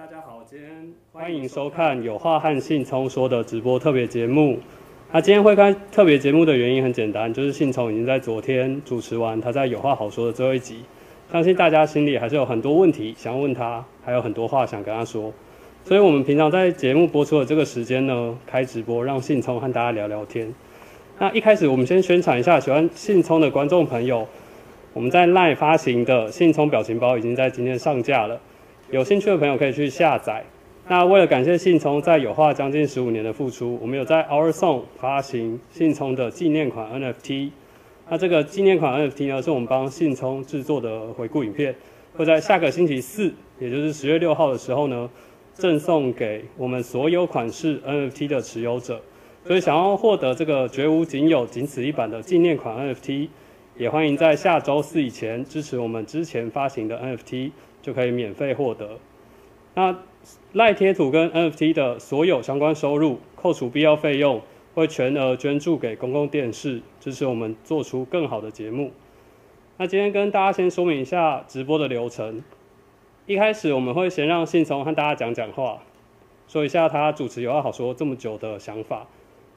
大家好，今天欢迎收看有话和信聪说的直播特别节目。那今天会开特别节目的原因很简单，就是信聪已经在昨天主持完他在有话好说的最后一集，相信大家心里还是有很多问题想要问他，还有很多话想跟他说，所以我们平常在节目播出的这个时间呢，开直播让信聪和大家聊聊天。那一开始我们先宣传一下，喜欢信聪的观众朋友，我们在奈发行的信聪表情包已经在今天上架了。有兴趣的朋友可以去下载。那为了感谢信聪在有话将近十五年的付出，我们有在 Our Song 发行信聪的纪念款 NFT。那这个纪念款 NFT 呢，是我们帮信聪制作的回顾影片，会在下个星期四，也就是十月六号的时候呢，赠送给我们所有款式 NFT 的持有者。所以想要获得这个绝无仅有、仅此一版的纪念款 NFT，也欢迎在下周四以前支持我们之前发行的 NFT。就可以免费获得。那赖贴图跟 NFT 的所有相关收入，扣除必要费用，会全额捐助给公共电视，支持我们做出更好的节目。那今天跟大家先说明一下直播的流程。一开始我们会先让信聪和大家讲讲话，说一下他主持有话好说这么久的想法。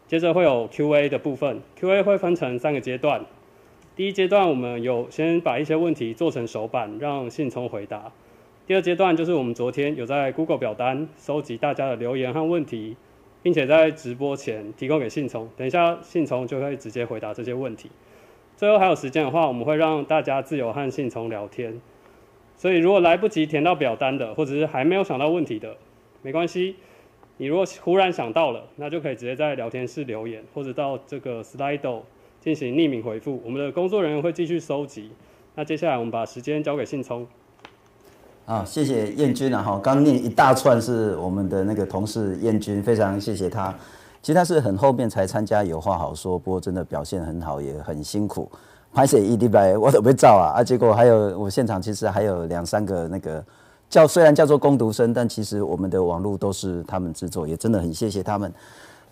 接着会有 Q&A 的部分，Q&A 会分成三个阶段。第一阶段，我们有先把一些问题做成手板，让信聪回答。第二阶段就是我们昨天有在 Google 表单收集大家的留言和问题，并且在直播前提供给信聪，等一下信聪就会直接回答这些问题。最后还有时间的话，我们会让大家自由和信聪聊天。所以如果来不及填到表单的，或者是还没有想到问题的，没关系。你如果忽然想到了，那就可以直接在聊天室留言，或者到这个 Slido。进行匿名回复，我们的工作人员会继续收集。那接下来我们把时间交给信聪。啊，谢谢燕君啊，哈，刚念一大串是我们的那个同事燕君，非常谢谢他。其实他是很后面才参加，有话好说，不过真的表现很好，也很辛苦。拍摄一礼拜我都被照啊，啊，结果还有我现场其实还有两三个那个叫虽然叫做攻读生，但其实我们的网络都是他们制作，也真的很谢谢他们。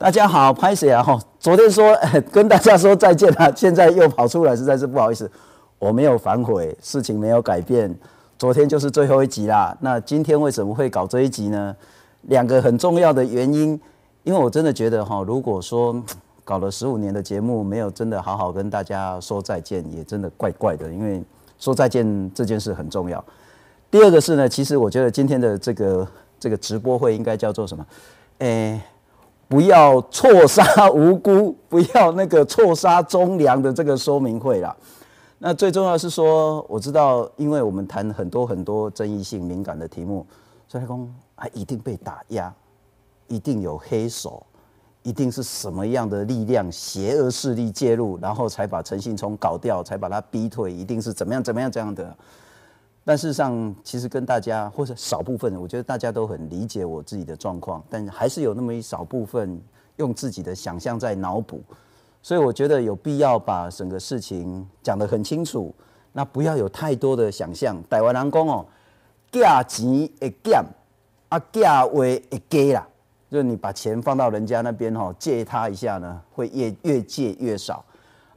大家好，拍谁啊？哈，昨天说 跟大家说再见了，现在又跑出来，实在是不好意思。我没有反悔，事情没有改变。昨天就是最后一集啦。那今天为什么会搞这一集呢？两个很重要的原因，因为我真的觉得哈，如果说 搞了十五年的节目，没有真的好好跟大家说再见，也真的怪怪的。因为说再见这件事很重要。第二个是呢，其实我觉得今天的这个这个直播会应该叫做什么？诶。不要错杀无辜，不要那个错杀忠良的这个说明会啦。那最重要是说，我知道，因为我们谈很多很多争议性敏感的题目，所以讲还一定被打压，一定有黑手，一定是什么样的力量、邪恶势力介入，然后才把陈信聪搞掉，才把他逼退，一定是怎么样怎么样这样的。但事实上，其实跟大家或者少部分，我觉得大家都很理解我自己的状况，但还是有那么一少部分用自己的想象在脑补，所以我觉得有必要把整个事情讲得很清楚，那不要有太多的想象。台湾人讲哦，价钱会减，啊价位会低啦，就是你把钱放到人家那边哈，借他一下呢，会越越借越少，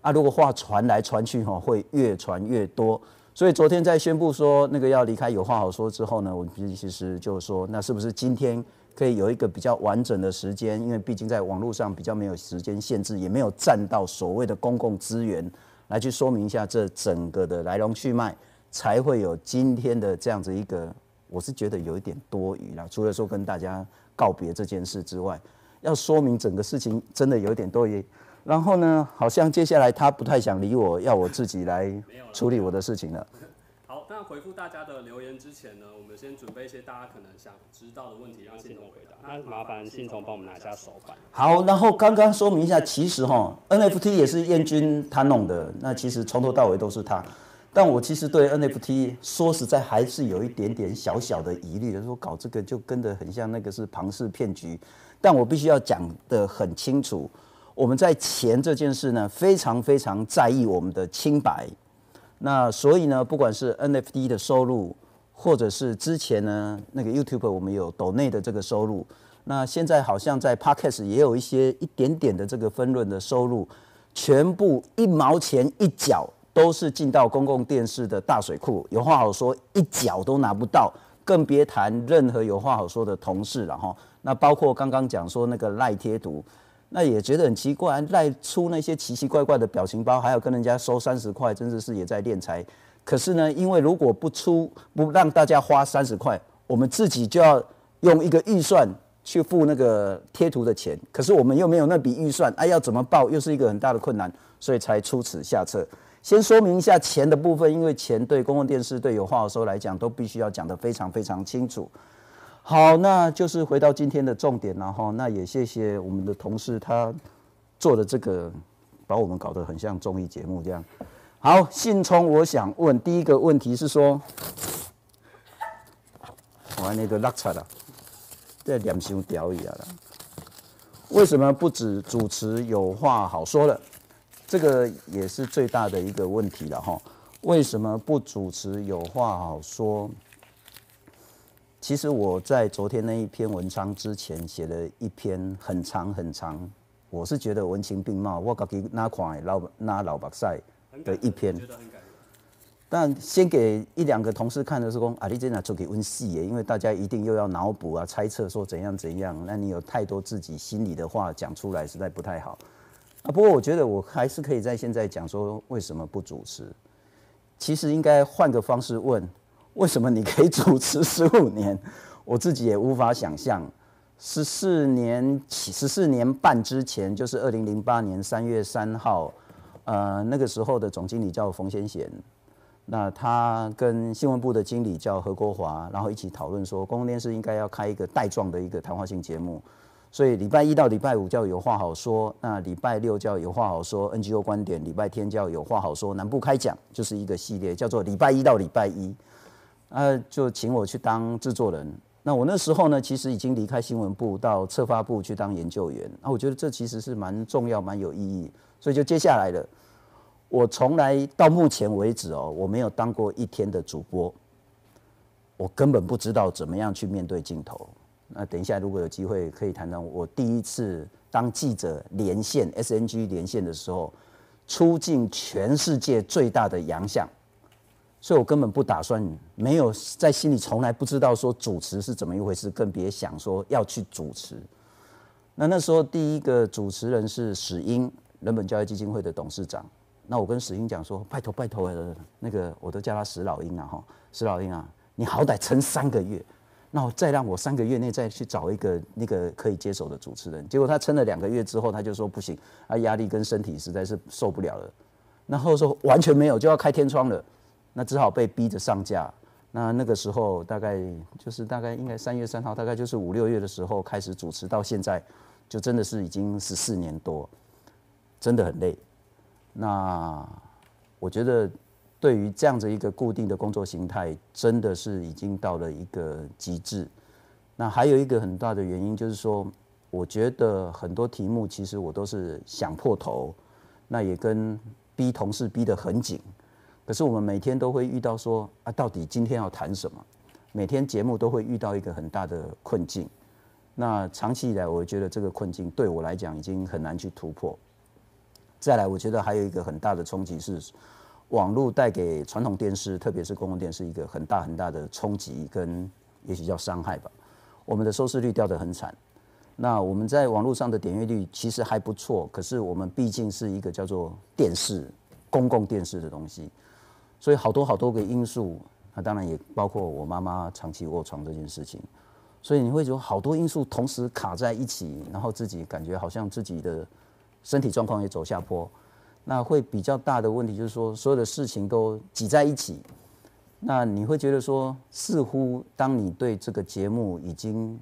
啊如果话传来传去哈，会越传越多。所以昨天在宣布说那个要离开有话好说之后呢，我们其实就说，那是不是今天可以有一个比较完整的时间？因为毕竟在网络上比较没有时间限制，也没有占到所谓的公共资源来去说明一下这整个的来龙去脉，才会有今天的这样子一个。我是觉得有一点多余了，除了说跟大家告别这件事之外，要说明整个事情真的有点多余。然后呢？好像接下来他不太想理我，要我自己来处理我的事情了。好，那回复大家的留言之前呢，我们先准备一些大家可能想知道的问题，让信聪回答。那麻烦信聪帮我们拿下手板。好，然后刚刚说明一下，其实哈，NFT 也是燕君他弄的，那其实从头到尾都是他。但我其实对 NFT 说实在还是有一点点小小的疑虑，说搞这个就跟得很像那个是庞氏骗局。但我必须要讲得很清楚。我们在钱这件事呢，非常非常在意我们的清白。那所以呢，不管是 NFT 的收入，或者是之前呢那个 YouTube 我们有抖内的这个收入，那现在好像在 Podcast 也有一些一点点的这个分润的收入，全部一毛钱一角都是进到公共电视的大水库。有话好说，一角都拿不到，更别谈任何有话好说的同事了哈。那包括刚刚讲说那个赖贴图，那也觉得很奇怪，赖出那些奇奇怪怪的表情包，还要跟人家收三十块，真的是也在敛财。可是呢，因为如果不出不让大家花三十块，我们自己就要用一个预算去付那个贴图的钱，可是我们又没有那笔预算，哎，要怎么报又是一个很大的困难，所以才出此下策。先说明一下钱的部分，因为钱对公共电视、对有话好说来讲，都必须要讲得非常非常清楚。好，那就是回到今天的重点了哈。那也谢谢我们的同事，他做的这个，把我们搞得很像综艺节目这样。好，信聪，我想问第一个问题是说，我那个拉扯了，这两兄屌一样了，为什么不止主持有话好说了？这个也是最大的一个问题了哈。为什么不主持有话好说？其实我在昨天那一篇文章之前写了一篇很长很长，我是觉得文情并茂，我自己拿款老拿老白赛的一篇。但先给一两个同事看的时候，啊，你真的做给温细耶，因为大家一定又要脑补啊，猜测说怎样怎样，那你有太多自己心里的话讲出来，实在不太好。啊，不过我觉得我还是可以在现在讲说为什么不主持。其实应该换个方式问。为什么你可以主持十五年？我自己也无法想象。十四年起，十四年半之前，就是二零零八年三月三号，呃，那个时候的总经理叫冯先贤，那他跟新闻部的经理叫何国华，然后一起讨论说，公共电视应该要开一个带状的一个谈话性节目，所以礼拜一到礼拜五叫有话好说，那礼拜六叫有话好说 NGO 观点，礼拜天叫有话好说南部开讲，就是一个系列，叫做礼拜一到礼拜一。啊，就请我去当制作人。那我那时候呢，其实已经离开新闻部，到策发部去当研究员。那我觉得这其实是蛮重要、蛮有意义，所以就接下来了。我从来到目前为止哦，我没有当过一天的主播，我根本不知道怎么样去面对镜头。那等一下如果有机会可以谈谈我第一次当记者连线 SNG 连线的时候，出镜全世界最大的洋相。所以我根本不打算，没有在心里从来不知道说主持是怎么一回事，更别想说要去主持。那那时候第一个主持人是史英，人本教育基金会的董事长。那我跟史英讲说，拜托拜托，那个我都叫他史老鹰啊哈，史老鹰啊，你好歹撑三个月，那我再让我三个月内再去找一个那个可以接手的主持人。结果他撑了两个月之后，他就说不行，他压力跟身体实在是受不了了。然后说完全没有，就要开天窗了。那只好被逼着上架。那那个时候大概就是大概应该三月三号，大概就是五六月的时候开始主持，到现在就真的是已经十四年多，真的很累。那我觉得对于这样子一个固定的工作形态，真的是已经到了一个极致。那还有一个很大的原因就是说，我觉得很多题目其实我都是想破头，那也跟逼同事逼得很紧。可是我们每天都会遇到说啊，到底今天要谈什么？每天节目都会遇到一个很大的困境。那长期以来，我觉得这个困境对我来讲已经很难去突破。再来，我觉得还有一个很大的冲击是，网络带给传统电视，特别是公共电视一个很大很大的冲击跟也许叫伤害吧。我们的收视率掉得很惨。那我们在网络上的点阅率其实还不错，可是我们毕竟是一个叫做电视公共电视的东西。所以好多好多个因素，那当然也包括我妈妈长期卧床这件事情，所以你会觉得好多因素同时卡在一起，然后自己感觉好像自己的身体状况也走下坡，那会比较大的问题就是说所有的事情都挤在一起，那你会觉得说似乎当你对这个节目已经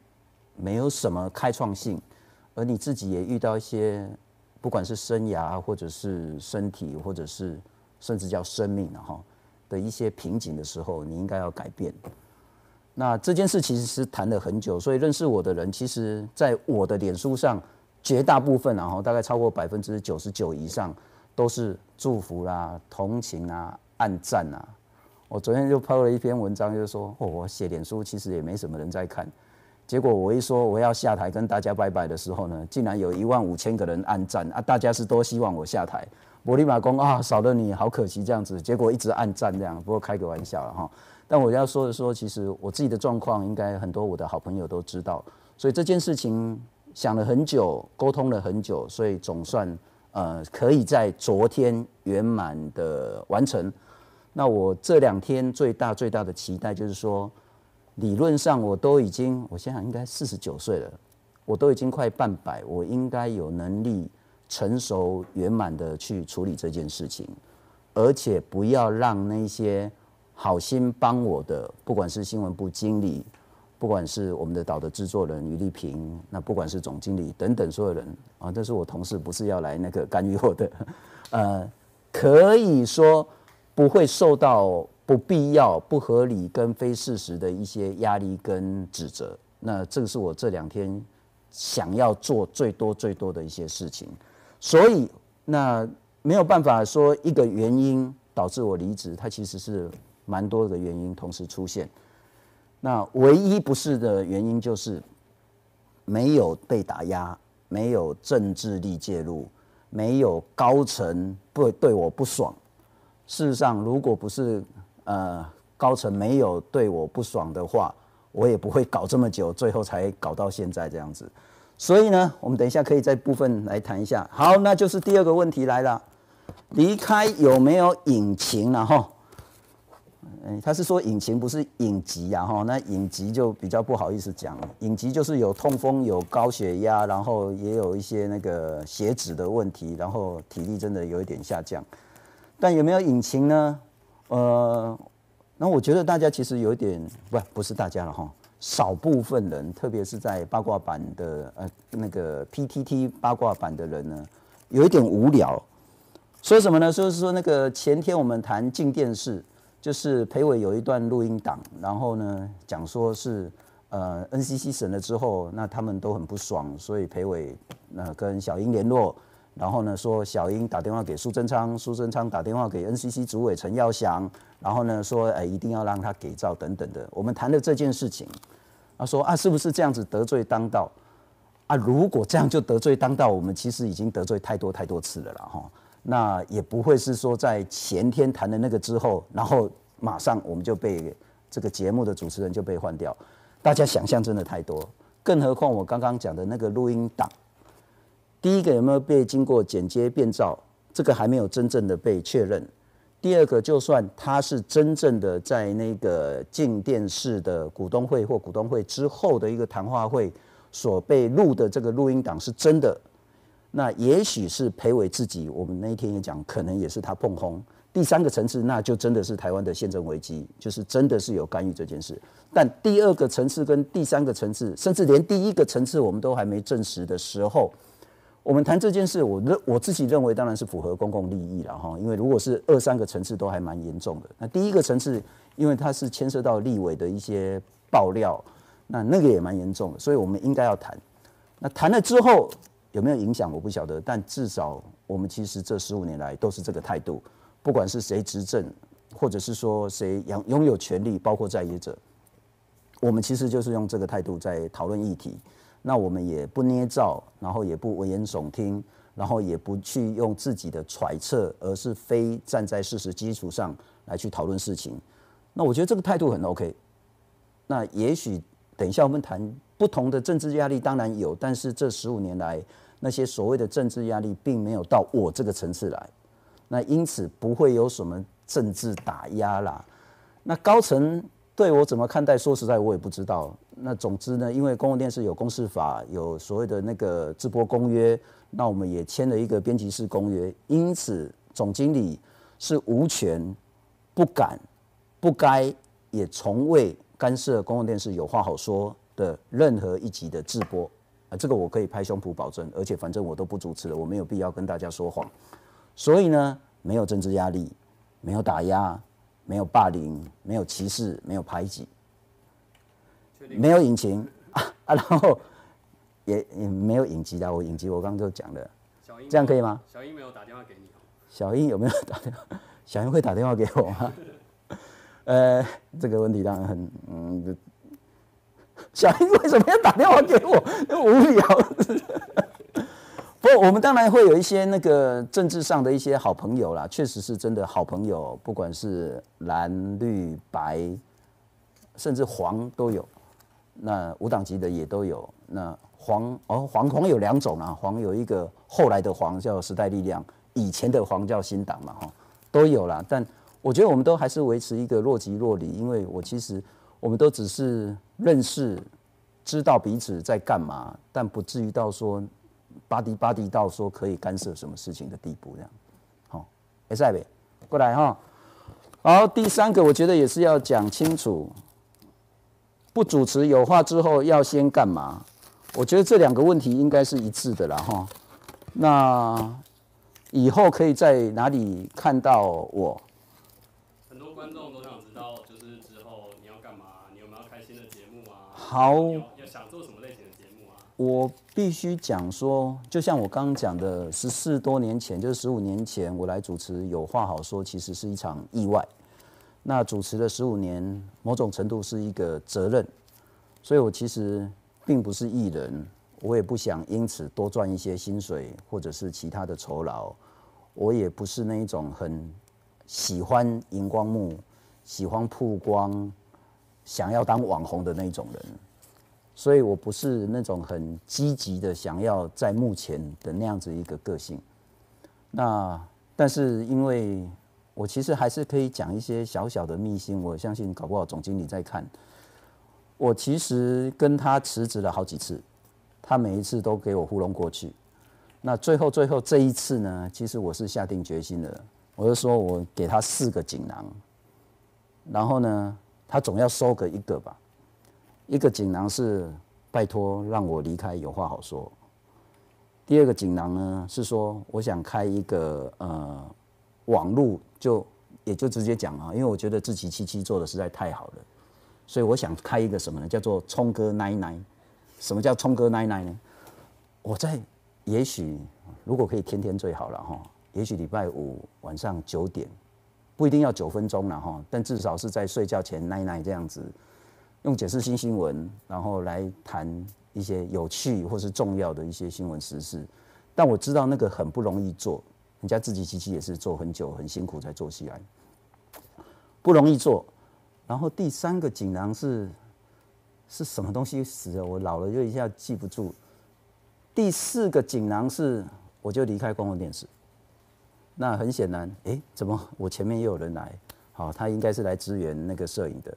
没有什么开创性，而你自己也遇到一些不管是生涯或者是身体或者是甚至叫生命了哈。的一些瓶颈的时候，你应该要改变。那这件事其实是谈了很久，所以认识我的人，其实在我的脸书上，绝大部分然后大概超过百分之九十九以上都是祝福啦、同情啊、暗赞啊。我昨天就抛了一篇文章，就是说，哦，我写脸书其实也没什么人在看，结果我一说我要下台跟大家拜拜的时候呢，竟然有一万五千个人暗赞啊！大家是多希望我下台。我立马讲啊，少了你好可惜这样子，结果一直暗赞这样，不过开个玩笑了哈。但我要说的说，其实我自己的状况，应该很多我的好朋友都知道，所以这件事情想了很久，沟通了很久，所以总算呃可以在昨天圆满的完成。那我这两天最大最大的期待就是说，理论上我都已经，我现在应该四十九岁了，我都已经快半百，我应该有能力成熟圆满的去处理这件事情，而且不要让那些。好心帮我的，不管是新闻部经理，不管是我们的岛的制作人于丽萍，那不管是总经理等等所有人啊，这是我同事，不是要来那个干预我的，呃，可以说不会受到不必要、不合理跟非事实的一些压力跟指责。那这个是我这两天想要做最多最多的一些事情，所以那没有办法说一个原因导致我离职，它其实是。蛮多的原因同时出现，那唯一不是的原因就是没有被打压，没有政治力介入，没有高层不对我不爽。事实上，如果不是呃高层没有对我不爽的话，我也不会搞这么久，最后才搞到现在这样子。所以呢，我们等一下可以在部分来谈一下。好，那就是第二个问题来了，离开有没有隐情了哈？嗯，他是说隐情不是隐疾啊，哈，那隐疾就比较不好意思讲了。隐疾就是有痛风、有高血压，然后也有一些那个血脂的问题，然后体力真的有一点下降。但有没有隐情呢？呃，那我觉得大家其实有一点，不，不是大家了哈，少部分人，特别是在八卦版的呃那个 PTT 八卦版的人呢，有一点无聊。说什么呢？就是说那个前天我们谈进电视。就是裴伟有一段录音档，然后呢讲说是呃 NCC 审了之后，那他们都很不爽，所以裴伟那跟小英联络，然后呢说小英打电话给苏贞昌，苏贞昌打电话给 NCC 主委陈耀祥，然后呢说哎一定要让他给照等等的。我们谈的这件事情，他说啊是不是这样子得罪当道啊？如果这样就得罪当道，我们其实已经得罪太多太多次了了哈。那也不会是说在前天谈的那个之后，然后马上我们就被这个节目的主持人就被换掉。大家想象真的太多，更何况我刚刚讲的那个录音档，第一个有没有被经过剪接变造，这个还没有真正的被确认。第二个，就算他是真正的在那个进电视的股东会或股东会之后的一个谈话会所被录的这个录音档是真的。那也许是裴伟自己，我们那一天也讲，可能也是他碰轰。第三个层次，那就真的是台湾的宪政危机，就是真的是有干预这件事。但第二个层次跟第三个层次，甚至连第一个层次我们都还没证实的时候，我们谈这件事，我认我自己认为当然是符合公共利益了哈。因为如果是二三个层次都还蛮严重的，那第一个层次，因为它是牵涉到立委的一些爆料，那那个也蛮严重的，所以我们应该要谈。那谈了之后。有没有影响我不晓得，但至少我们其实这十五年来都是这个态度，不管是谁执政，或者是说谁拥拥有权力，包括在野者，我们其实就是用这个态度在讨论议题。那我们也不捏造，然后也不危言耸听，然后也不去用自己的揣测，而是非站在事实基础上来去讨论事情。那我觉得这个态度很 OK。那也许等一下我们谈不同的政治压力，当然有，但是这十五年来。那些所谓的政治压力并没有到我这个层次来，那因此不会有什么政治打压啦。那高层对我怎么看待？说实在，我也不知道。那总之呢，因为公共电视有公示法，有所谓的那个直播公约，那我们也签了一个编辑室公约，因此总经理是无权、不敢、不该，也从未干涉公共电视有话好说的任何一集的直播啊。这个我可以拍胸脯保证，而且反正我都不主持了，我没有必要跟大家说谎。所以呢，没有政治压力，没有打压，没有霸凌，没有歧视，没有排挤，没有引擎啊啊！然后也也没有影集的，我影集我刚刚就讲了，这样可以吗？小英没有打电话给你小英有没有打电话？小英会打电话给我吗？呃，这个问题当然很嗯。小英为什么要打电话给我？无聊。不，我们当然会有一些那个政治上的一些好朋友啦，确实是真的好朋友，不管是蓝绿白甚至黄都有，那无党籍的也都有。那黄哦，黄黄有两种啊，黄有一个后来的黄叫时代力量，以前的黄叫新党嘛，哈，都有啦。但我觉得我们都还是维持一个若即若离，因为我其实我们都只是认识，知道彼此在干嘛，但不至于到说巴迪巴迪到说可以干涉什么事情的地步这样。好，哎塞呗，过来哈。好，第三个我觉得也是要讲清楚，不主持有话之后要先干嘛？我觉得这两个问题应该是一致的啦哈。那以后可以在哪里看到我？很多观众都想知道，就是之后你要干嘛？你有没有开新的节目啊？好，要想做什么类型的节目啊？我必须讲说，就像我刚刚讲的，十四多年前，就是十五年前，我来主持有话好说，其实是一场意外。那主持了十五年，某种程度是一个责任，所以我其实。并不是艺人，我也不想因此多赚一些薪水或者是其他的酬劳。我也不是那一种很喜欢荧光幕、喜欢曝光、想要当网红的那种人，所以我不是那种很积极的想要在目前的那样子一个个性。那但是因为我其实还是可以讲一些小小的秘辛，我相信搞不好总经理在看。我其实跟他辞职了好几次，他每一次都给我糊弄过去。那最后最后这一次呢，其实我是下定决心的，我就说我给他四个锦囊，然后呢，他总要收个一个吧。一个锦囊是拜托让我离开，有话好说。第二个锦囊呢是说我想开一个呃网路，就也就直接讲啊，因为我觉得自己七七做的实在太好了。所以我想开一个什么呢？叫做聪哥奶奶。什么叫聪哥奶奶呢？我在也许如果可以天天最好了哈。也许礼拜五晚上九点，不一定要九分钟了哈，但至少是在睡觉前奶奶这样子，用解释新新闻，然后来谈一些有趣或是重要的一些新闻时事。但我知道那个很不容易做，人家自己机器也是做很久很辛苦才做起来，不容易做。然后第三个锦囊是是什么东西死了？我老了就一下记不住。第四个锦囊是我就离开公共电视。那很显然，哎，怎么我前面又有人来？好，他应该是来支援那个摄影的。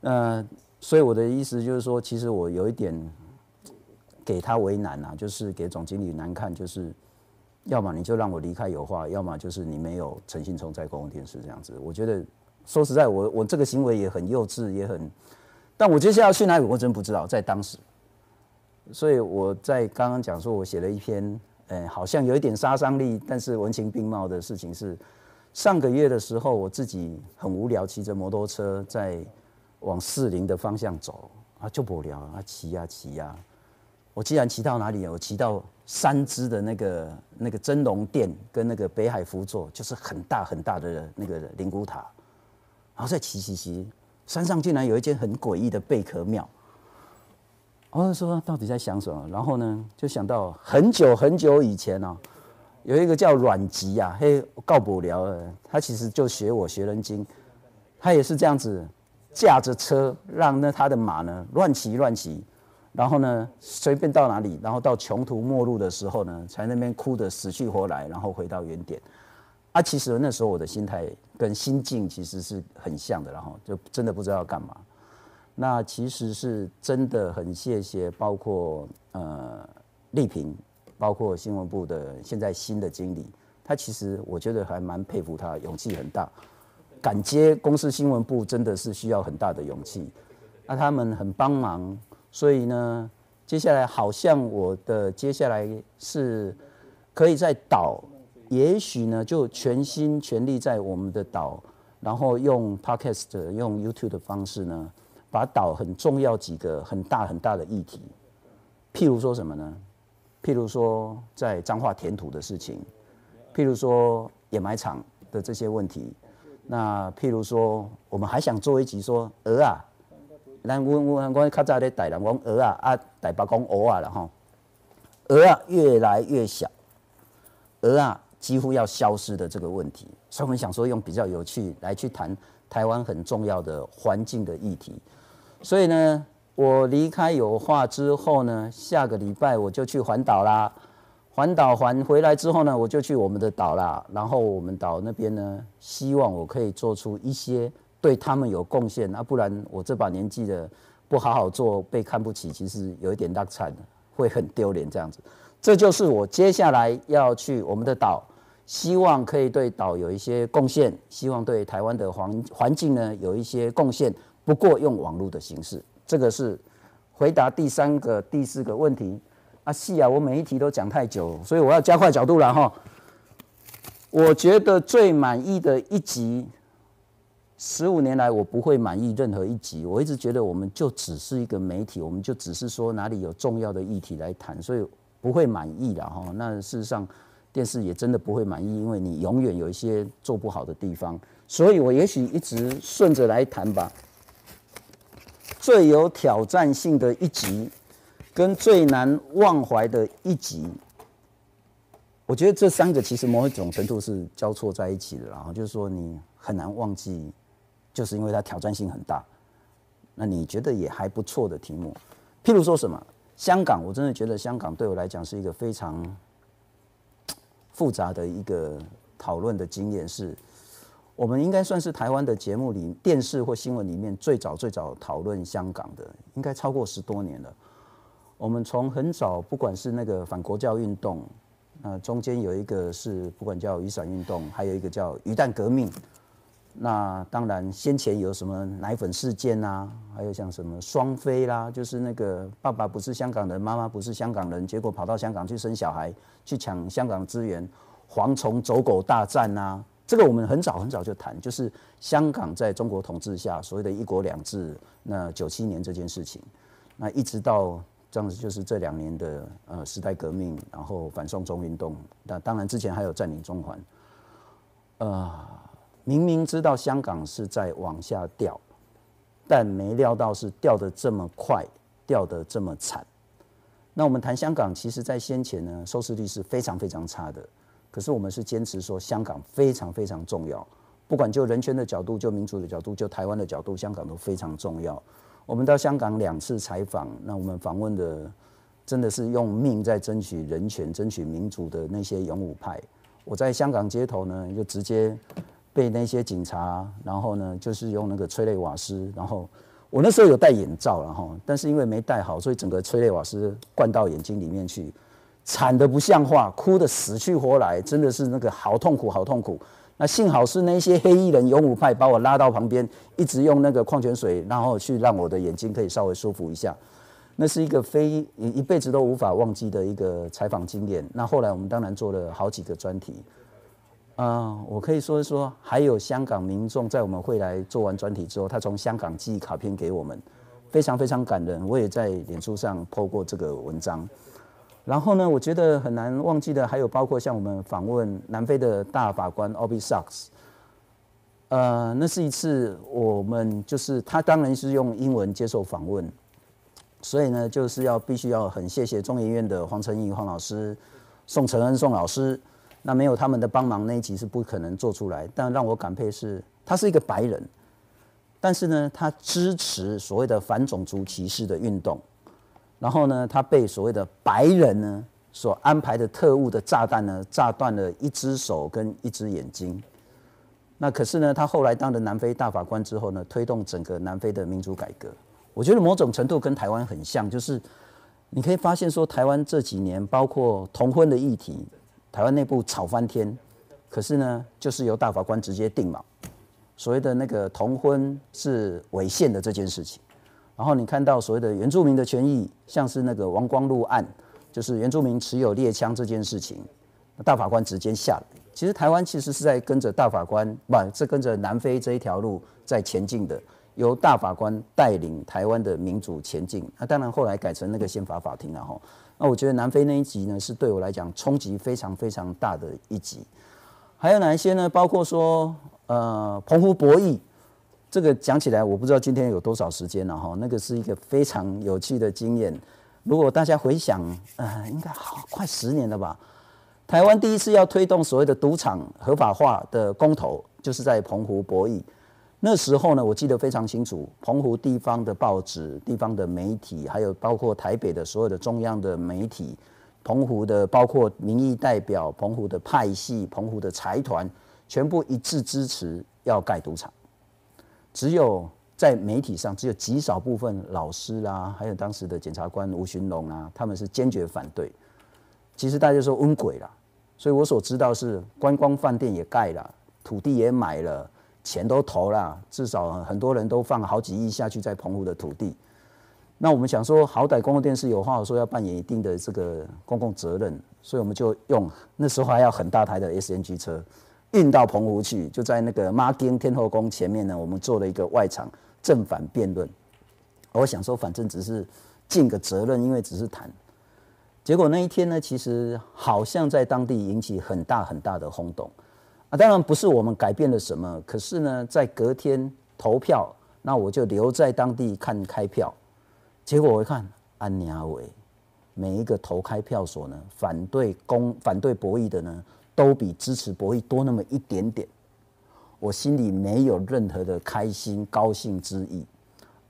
那所以我的意思就是说，其实我有一点给他为难啊，就是给总经理难看，就是要么你就让我离开有话，要么就是你没有诚信冲在公共电视这样子。我觉得。说实在，我我这个行为也很幼稚，也很，但我接下来要去哪里，我真不知道。在当时，所以我在刚刚讲说，我写了一篇，呃，好像有一点杀伤力，但是文情并茂的事情是，上个月的时候，我自己很无聊，骑着摩托车在往四零的方向走，啊，就无聊啊，骑呀骑呀，我既然骑到哪里，我骑到三支的那个那个真龙殿跟那个北海福座，就是很大很大的那个灵骨塔。然后再骑骑骑，山上竟然有一间很诡异的贝壳庙。我就说到底在想什么？然后呢，就想到很久很久以前哦，有一个叫阮籍啊，嘿，告不了了，他其实就学我学人精，他也是这样子驾着车，让那他的马呢乱骑乱骑，然后呢随便到哪里，然后到穷途末路的时候呢，才那边哭得死去活来，然后回到原点。啊，其实那时候我的心态跟心境其实是很像的，然后就真的不知道要干嘛。那其实是真的很谢谢，包括呃丽萍，包括新闻部的现在新的经理，他其实我觉得还蛮佩服他，勇气很大，敢接公司新闻部真的是需要很大的勇气。那他们很帮忙，所以呢，接下来好像我的接下来是可以在岛。也许呢，就全心全力在我们的岛，然后用 podcast、用 YouTube 的方式呢，把岛很重要几个很大很大的议题，譬如说什么呢？譬如说在彰化填土的事情，譬如说掩埋场的这些问题，那譬如说我们还想做一集说鹅啊，咱我我我较早咧台人讲鹅啊，啊台北讲鹅啊了哈，鹅啊越来越小，鹅啊。几乎要消失的这个问题，所以我们想说用比较有趣来去谈台湾很重要的环境的议题。所以呢，我离开有话之后呢，下个礼拜我就去环岛啦。环岛环回来之后呢，我就去我们的岛啦。然后我们岛那边呢，希望我可以做出一些对他们有贡献。啊，不然我这把年纪的不好好做，被看不起，其实有一点大惨，会很丢脸这样子。这就是我接下来要去我们的岛，希望可以对岛有一些贡献，希望对台湾的环环境呢有一些贡献。不过用网络的形式，这个是回答第三个、第四个问题。啊，是啊，我每一题都讲太久，所以我要加快角度了哈。我觉得最满意的一集，十五年来我不会满意任何一集。我一直觉得我们就只是一个媒体，我们就只是说哪里有重要的议题来谈，所以。不会满意的哈，那事实上电视也真的不会满意，因为你永远有一些做不好的地方，所以我也许一直顺着来谈吧。最有挑战性的一集，跟最难忘怀的一集，我觉得这三个其实某一种程度是交错在一起的，然后就是说你很难忘记，就是因为它挑战性很大。那你觉得也还不错的题目，譬如说什么？香港，我真的觉得香港对我来讲是一个非常复杂的一个讨论的经验。是我们应该算是台湾的节目里、电视或新闻里面最早最早讨论香港的，应该超过十多年了。我们从很早，不管是那个反国教运动，那中间有一个是不管叫雨伞运动，还有一个叫鱼蛋革命。那当然，先前有什么奶粉事件啊，还有像什么双飞啦，就是那个爸爸不是香港人，妈妈不是香港人，结果跑到香港去生小孩，去抢香港资源，蝗虫走狗大战啊，这个我们很早很早就谈，就是香港在中国统治下所谓的一国两制，那九七年这件事情，那一直到这样子，就是这两年的呃时代革命，然后反送中运动，那当然之前还有占领中环，呃。明明知道香港是在往下掉，但没料到是掉的这么快，掉的这么惨。那我们谈香港，其实在先前呢，收视率是非常非常差的。可是我们是坚持说香港非常非常重要，不管就人权的角度、就民主的角度、就台湾的角度，香港都非常重要。我们到香港两次采访，那我们访问的真的是用命在争取人权、争取民主的那些勇武派。我在香港街头呢，就直接。被那些警察，然后呢，就是用那个催泪瓦斯，然后我那时候有戴眼罩了哈，但是因为没戴好，所以整个催泪瓦斯灌到眼睛里面去，惨的不像话，哭的死去活来，真的是那个好痛苦，好痛苦。那幸好是那些黑衣人勇武派把我拉到旁边，一直用那个矿泉水，然后去让我的眼睛可以稍微舒服一下。那是一个非一辈子都无法忘记的一个采访经验。那后来我们当然做了好几个专题。啊，我可以说一说，还有香港民众在我们会来做完专题之后，他从香港寄卡片给我们，非常非常感人。我也在脸书上 po 过这个文章。然后呢，我觉得很难忘记的，还有包括像我们访问南非的大法官 o b i Sachs，呃，那是一次我们就是他当然是用英文接受访问，所以呢，就是要必须要很谢谢中研院的黄成义黄老师、宋承恩宋老师。那没有他们的帮忙，那一集是不可能做出来。但让我感佩是，他是一个白人，但是呢，他支持所谓的反种族歧视的运动。然后呢，他被所谓的白人呢所安排的特务的炸弹呢炸断了一只手跟一只眼睛。那可是呢，他后来当了南非大法官之后呢，推动整个南非的民主改革。我觉得某种程度跟台湾很像，就是你可以发现说，台湾这几年包括同婚的议题。台湾内部吵翻天，可是呢，就是由大法官直接定嘛。所谓的那个同婚是违宪的这件事情，然后你看到所谓的原住民的权益，像是那个王光禄案，就是原住民持有猎枪这件事情，大法官直接下来。其实台湾其实是在跟着大法官，不，是跟着南非这一条路在前进的，由大法官带领台湾的民主前进。那当然后来改成那个宪法法庭了哈。那我觉得南非那一集呢，是对我来讲冲击非常非常大的一集。还有哪一些呢？包括说，呃，澎湖博弈，这个讲起来我不知道今天有多少时间了哈。那个是一个非常有趣的经验。如果大家回想，呃，应该好快十年了吧。台湾第一次要推动所谓的赌场合法化的公投，就是在澎湖博弈。那时候呢，我记得非常清楚，澎湖地方的报纸、地方的媒体，还有包括台北的所有的中央的媒体，澎湖的包括民意代表、澎湖的派系、澎湖的财团，全部一致支持要盖赌场。只有在媒体上，只有极少部分老师啦，还有当时的检察官吴寻龙啊，他们是坚决反对。其实大家说温鬼了，所以我所知道是观光饭店也盖了，土地也买了，钱都投了，至少很多人都放好几亿下去在澎湖的土地。那我们想说，好歹公共电视有话说要扮演一定的这个公共责任，所以我们就用那时候还要很大台的 SNG 车运到澎湖去，就在那个马丁天后宫前面呢，我们做了一个外场正反辩论。我想说，反正只是尽个责任，因为只是谈。结果那一天呢，其实好像在当地引起很大很大的轰动啊。当然不是我们改变了什么，可是呢，在隔天投票，那我就留在当地看开票。结果我一看，安尼阿伟每一个投开票所呢，反对公反对博弈的呢，都比支持博弈多那么一点点。我心里没有任何的开心高兴之意，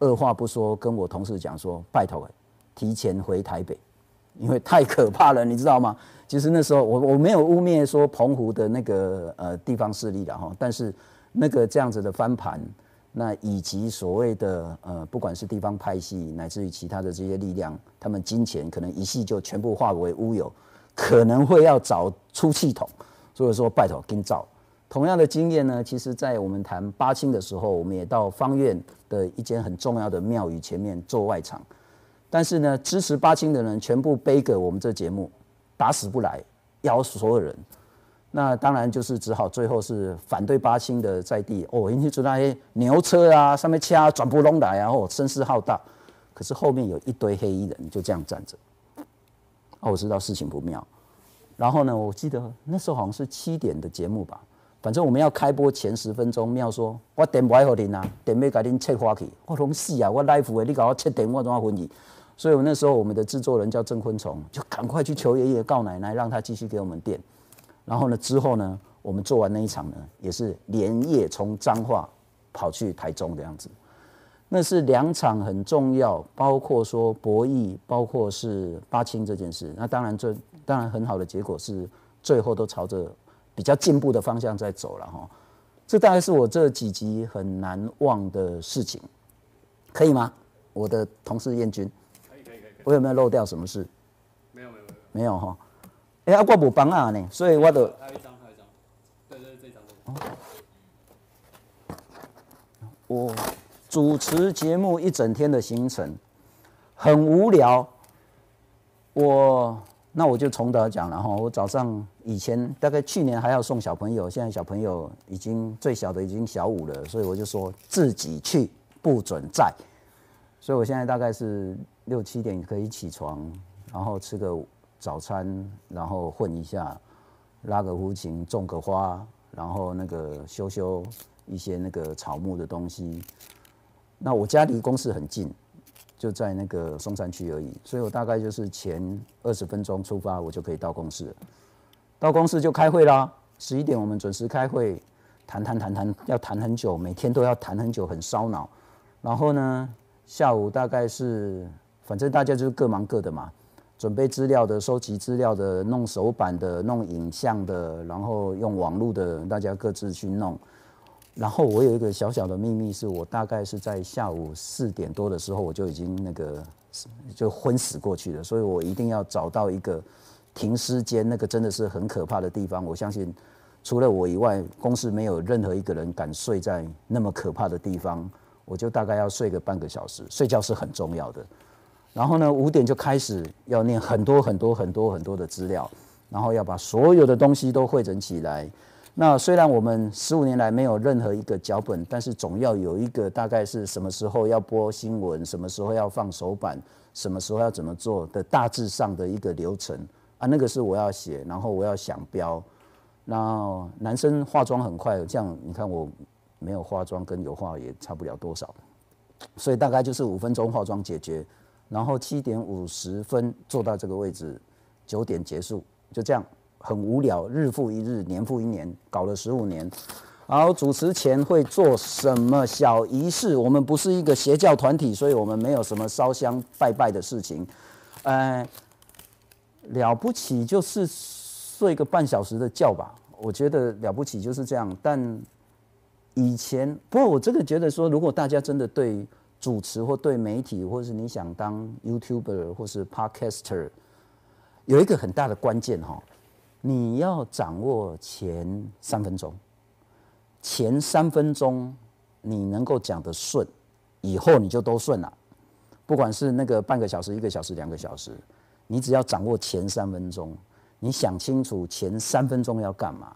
二话不说跟我同事讲说，拜托提前回台北。因为太可怕了，你知道吗？其实那时候我我没有污蔑说澎湖的那个呃地方势力的哈，但是那个这样子的翻盘，那以及所谓的呃不管是地方派系乃至于其他的这些力量，他们金钱可能一系就全部化为乌有，可能会要找出气筒，所以说拜托跟照。同样的经验呢，其实在我们谈八清的时候，我们也到方院的一间很重要的庙宇前面做外场。但是呢，支持八清的人全部背给我们这节目，打死不来，邀所有人。那当然就是只好最后是反对八清的在地哦，引起出那些牛车啊，上面掐转不拢来，然后声势浩大。可是后面有一堆黑衣人就这样站着。哦，我知道事情不妙。然后呢，我记得那时候好像是七点的节目吧，反正我们要开播前十分钟，妙说我电不爱给您啊，电要给您切花去。我讲死啊，我 live 的，你搞我切电，我怎么分你？所以，我那时候我们的制作人叫郑昆虫，就赶快去求爷爷告奶奶，让他继续给我们垫。然后呢，之后呢，我们做完那一场呢，也是连夜从彰化跑去台中的样子。那是两场很重要，包括说博弈，包括是八清这件事。那当然，这当然很好的结果是最后都朝着比较进步的方向在走了哈。这大概是我这几集很难忘的事情，可以吗？我的同事燕君。我有没有漏掉什么事？没有没有没有没有哈。哎，我无帮啊呢，所以我的还有一张还有一张，对对这张。我主持节目一整天的行程很无聊，我那我就从头讲了哈。我早上以前大概去年还要送小朋友，现在小朋友已经最小的已经小五了，所以我就说自己去不准在，所以我现在大概是。六七点可以起床，然后吃个早餐，然后混一下，拉个胡琴，种个花，然后那个修修一些那个草木的东西。那我家离公司很近，就在那个松山区而已，所以我大概就是前二十分钟出发，我就可以到公司。到公司就开会啦，十一点我们准时开会，谈谈谈谈，要谈很久，每天都要谈很久，很烧脑。然后呢，下午大概是。反正大家就是各忙各的嘛，准备资料的、收集资料的、弄手板的、弄影像的，然后用网络的，大家各自去弄。然后我有一个小小的秘密，是我大概是在下午四点多的时候，我就已经那个就昏死过去了。所以我一定要找到一个停尸间，那个真的是很可怕的地方。我相信除了我以外，公司没有任何一个人敢睡在那么可怕的地方。我就大概要睡个半个小时，睡觉是很重要的。然后呢，五点就开始要念很多很多很多很多的资料，然后要把所有的东西都汇整起来。那虽然我们十五年来没有任何一个脚本，但是总要有一个大概是什么时候要播新闻，什么时候要放手板，什么时候要怎么做的大致上的一个流程啊。那个是我要写，然后我要想标。然后男生化妆很快，这样你看我没有化妆跟有化也差不了多少，所以大概就是五分钟化妆解决。然后七点五十分坐到这个位置，九点结束，就这样很无聊，日复一日，年复一年，搞了十五年。然后，主持前会做什么小仪式？我们不是一个邪教团体，所以我们没有什么烧香拜拜的事情。呃，了不起就是睡个半小时的觉吧，我觉得了不起就是这样。但以前，不过我这个觉得说，如果大家真的对主持或对媒体，或是你想当 YouTuber 或是 Podcaster，有一个很大的关键哈，你要掌握前三分钟。前三分钟你能够讲得顺，以后你就都顺了。不管是那个半个小时、一个小时、两个小时，你只要掌握前三分钟，你想清楚前三分钟要干嘛。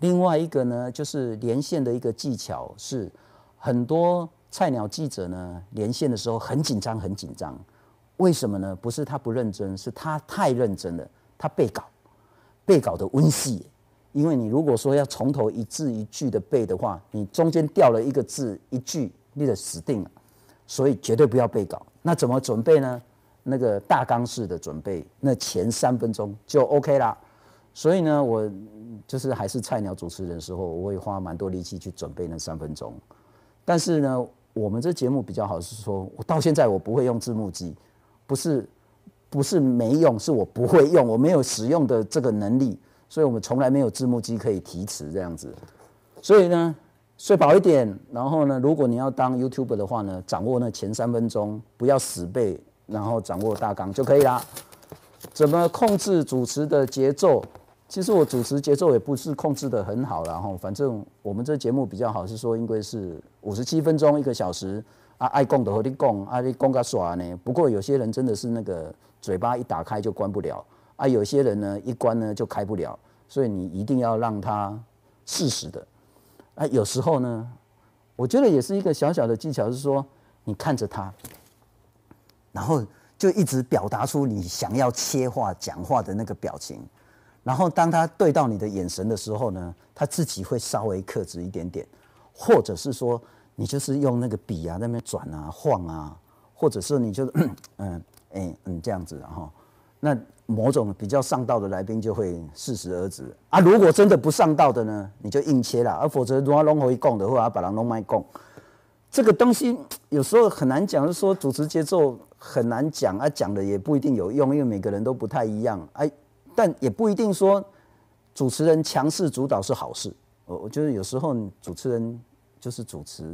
另外一个呢，就是连线的一个技巧是，很多菜鸟记者呢连线的时候很紧张，很紧张。为什么呢？不是他不认真，是他太认真了，他背稿，背稿的温细。因为你如果说要从头一字一句的背的话，你中间掉了一个字一句，你得死定了。所以绝对不要背稿。那怎么准备呢？那个大纲式的准备，那前三分钟就 OK 啦。所以呢，我就是还是菜鸟主持人的时候，我会花蛮多力气去准备那三分钟。但是呢，我们这节目比较好是说，我到现在我不会用字幕机，不是不是没用，是我不会用，我没有使用的这个能力。所以我们从来没有字幕机可以提词这样子，所以呢，睡饱一点，然后呢，如果你要当 YouTube 的话呢，掌握那前三分钟，不要死背，然后掌握大纲就可以啦。怎么控制主持的节奏？其实我主持节奏也不是控制的很好，然后反正我们这节目比较好，是说应该是五十七分钟一个小时啊，爱供的和你供，啊你供个耍呢。不过有些人真的是那个嘴巴一打开就关不了。啊，有些人呢，一关呢就开不了，所以你一定要让他适时的。啊，有时候呢，我觉得也是一个小小的技巧，是说你看着他，然后就一直表达出你想要切话讲话的那个表情，然后当他对到你的眼神的时候呢，他自己会稍微克制一点点，或者是说你就是用那个笔啊那边转啊晃啊，或者是你就 嗯哎嗯这样子，然后那。某种比较上道的来宾就会适时而止。啊，如果真的不上道的呢，你就硬切了，而否则如果弄回供的，话把人弄卖供，这个东西 有时候很难讲，是说主持节奏很难讲啊，讲的也不一定有用，因为每个人都不太一样，哎，但也不一定说主持人强势主导是好事，我我觉得有时候主持人就是主持，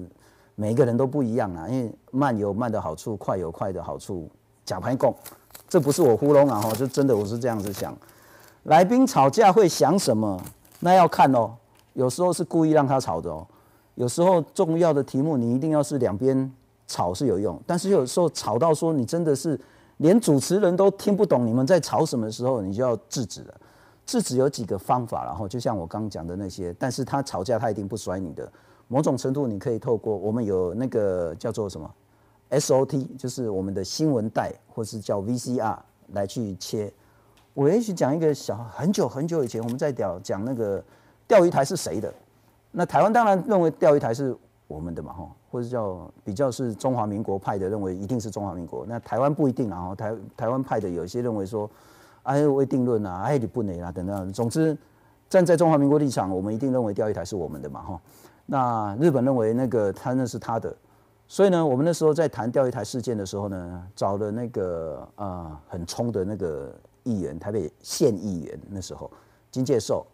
每一个人都不一样啊，因为慢有慢的好处，快有快的好处，假牌供。这不是我糊弄啊，哈，就真的我是这样子想。来宾吵架会想什么？那要看哦。有时候是故意让他吵的哦。有时候重要的题目你一定要是两边吵是有用，但是有时候吵到说你真的是连主持人都听不懂你们在吵什么时候，你就要制止了。制止有几个方法，然后就像我刚刚讲的那些，但是他吵架他一定不甩你的。某种程度你可以透过我们有那个叫做什么？SOT 就是我们的新闻带，或是叫 VCR 来去切。我也许讲一个小很久很久以前，我们在讲讲那个钓鱼台是谁的。那台湾当然认为钓鱼台是我们的嘛，哈，或者叫比较是中华民国派的，认为一定是中华民国。那台湾不一定啊，台台湾派的有些认为说，哎未定论啊，哎你不能啊等等。总之，站在中华民国立场，我们一定认为钓鱼台是我们的嘛，哈。那日本认为那个他那是他的。所以呢，我们那时候在谈钓鱼台事件的时候呢，找了那个啊很冲的那个议员，台北县议员那时候金介寿，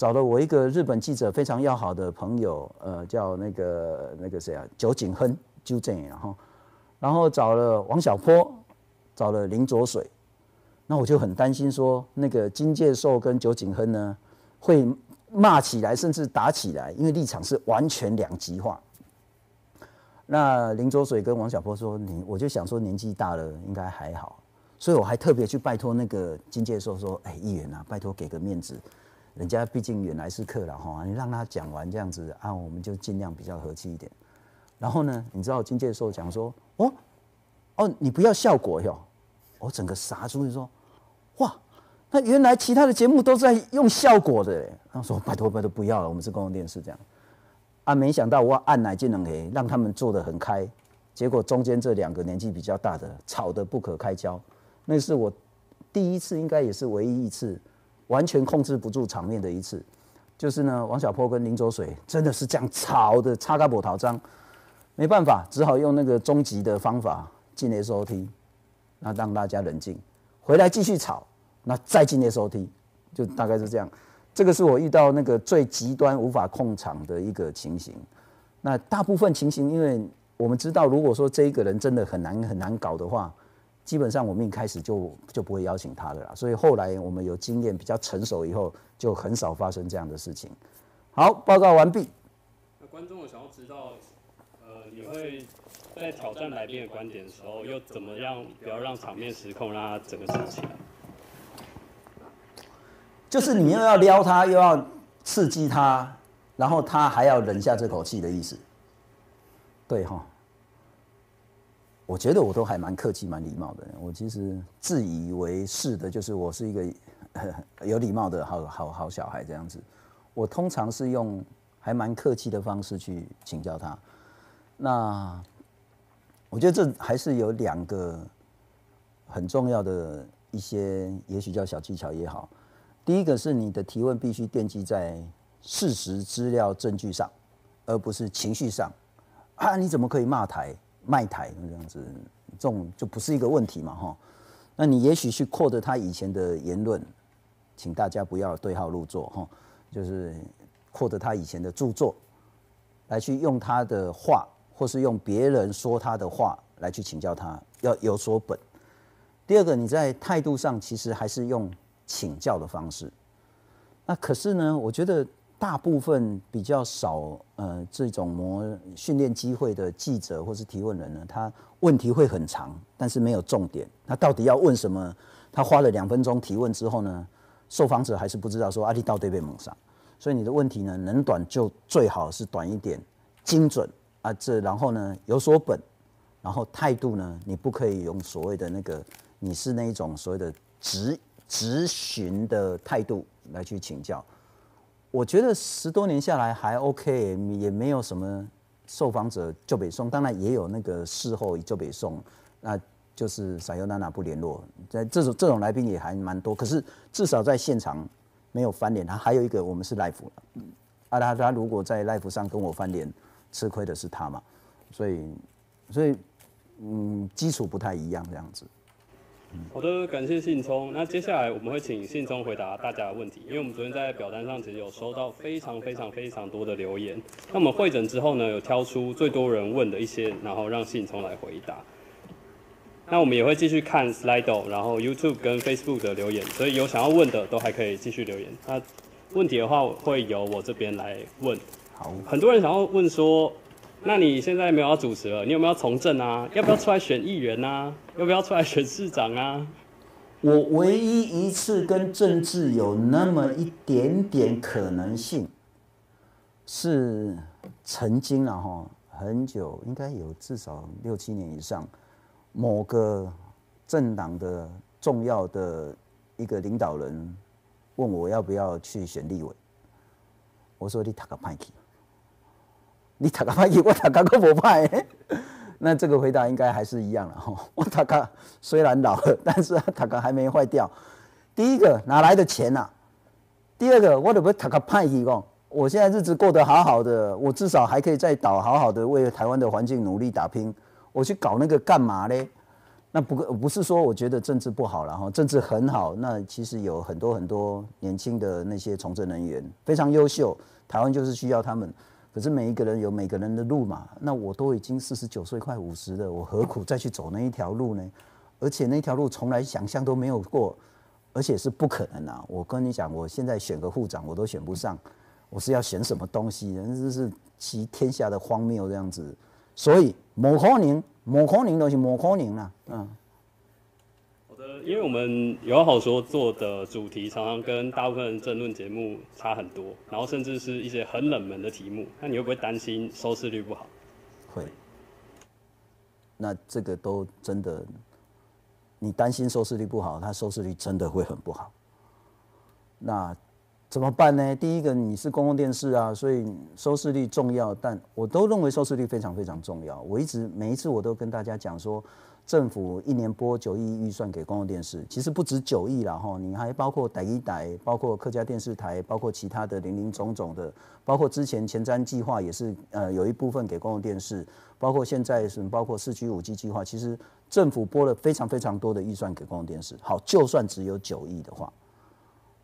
找了我一个日本记者非常要好的朋友，呃，叫那个那个谁啊，酒井亨纠正，然后然后找了王小波，找了林卓水，那我就很担心说，那个金介寿跟酒井亨呢会骂起来，甚至打起来，因为立场是完全两极化。那林卓水跟王小波说：“你，我就想说年纪大了应该还好，所以我还特别去拜托那个金介寿说：‘哎，议员啊，拜托给个面子，人家毕竟原来是客了哈，你让他讲完这样子啊，我们就尽量比较和气一点。’然后呢，你知道金介寿讲说：‘哦，哦，你不要效果哟。’我整个傻出去说：‘哇，那原来其他的节目都在用效果的。’他说：‘拜托拜托不要了，我们是公共电视这样。’啊！没想到我按奶技能给让他们做的很开，结果中间这两个年纪比较大的吵得不可开交，那是我第一次，应该也是唯一一次完全控制不住场面的一次。就是呢，王小波跟林卓水真的是这样吵的，插嘎波逃章，没办法，只好用那个终极的方法进 SOT，那让大家冷静，回来继续吵，那再进 SOT，就大概是这样。这个是我遇到那个最极端无法控场的一个情形。那大部分情形，因为我们知道，如果说这一个人真的很难很难搞的话，基本上我们一开始就就不会邀请他的啦。所以后来我们有经验比较成熟以后，就很少发生这样的事情。好，报告完毕。那观众想要知道，呃，你会在挑战来宾的观点的时候，又怎么样不要让场面失控，让他整个事情？就是你又要撩他，又要刺激他，然后他还要忍下这口气的意思，对哈？我觉得我都还蛮客气、蛮礼貌的。我其实自以为是的，就是我是一个 有礼貌的好好好小孩这样子。我通常是用还蛮客气的方式去请教他。那我觉得这还是有两个很重要的一些，也许叫小技巧也好。第一个是你的提问必须奠基在事实、资料、证据上，而不是情绪上。啊，你怎么可以骂台、卖台这样子？这种就不是一个问题嘛，哈。那你也许去扩的他以前的言论，请大家不要对号入座，哈。就是扩的他以前的著作，来去用他的话，或是用别人说他的话来去请教他，要有所本。第二个，你在态度上其实还是用。请教的方式，那可是呢？我觉得大部分比较少呃这种模训练机会的记者或是提问人呢，他问题会很长，但是没有重点。他到底要问什么？他花了两分钟提问之后呢，受访者还是不知道说阿弟到底被蒙上。所以你的问题呢，能短就最好是短一点，精准啊。这然后呢有所本，然后态度呢，你不可以用所谓的那个你是那一种所谓的直。咨询的态度来去请教，我觉得十多年下来还 OK，也没有什么受访者就北送，当然也有那个事后就北送，那就是撒尤娜娜不联络，在这种这种来宾也还蛮多，可是至少在现场没有翻脸。他还有一个，我们是 life，啊他他如果在 life 上跟我翻脸，吃亏的是他嘛，所以所以嗯基础不太一样这样子。好的，感谢信聪。那接下来我们会请信聪回答大家的问题，因为我们昨天在表单上其实有收到非常非常非常多的留言。那我们会诊之后呢，有挑出最多人问的一些，然后让信聪来回答。那我们也会继续看 Slido，然后 YouTube 跟 Facebook 的留言，所以有想要问的都还可以继续留言。那问题的话会由我这边来问。好，很多人想要问说。那你现在没有要主持了，你有没有从政啊？要不要出来选议员啊？要不要出来选市长啊？我唯一一次跟政治有那么一点点可能性，是曾经了哈，很久应该有至少六七年以上，某个政党的重要的一个领导人问我要不要去选立委，我说你打个派去。你塔卡派，我塔卡个不派。那这个回答应该还是一样了哈。我塔卡虽然老了，但是塔卡还没坏掉。第一个哪来的钱呐？第二个我怎么塔卡派一个？我现在日子过得好好的，我至少还可以在岛好好的为台湾的环境努力打拼。我去搞那个干嘛呢？那不过不是说我觉得政治不好了哈，政治很好。那其实有很多很多年轻的那些从政人员非常优秀，台湾就是需要他们。可是每一个人有每个人的路嘛，那我都已经四十九岁快五十了，我何苦再去走那一条路呢？而且那条路从来想象都没有过，而且是不可能啊！我跟你讲，我现在选个护长我都选不上，我是要选什么东西？这是其天下的荒谬这样子，所以某可能，某可能都是某可能啦，嗯。因为我们有好说做的主题常常跟大部分争论节目差很多，然后甚至是一些很冷门的题目，那你会不会担心收视率不好？会。那这个都真的，你担心收视率不好，它收视率真的会很不好。那怎么办呢？第一个，你是公共电视啊，所以收视率重要，但我都认为收视率非常非常重要。我一直每一次我都跟大家讲说。政府一年拨九亿预算给公共电视，其实不止九亿了哈，你还包括台一台，包括客家电视台，包括其他的零零总总的，包括之前前瞻计划也是呃有一部分给公共电视，包括现在是包括四 G 五 G 计划，其实政府拨了非常非常多的预算给公共电视。好，就算只有九亿的话，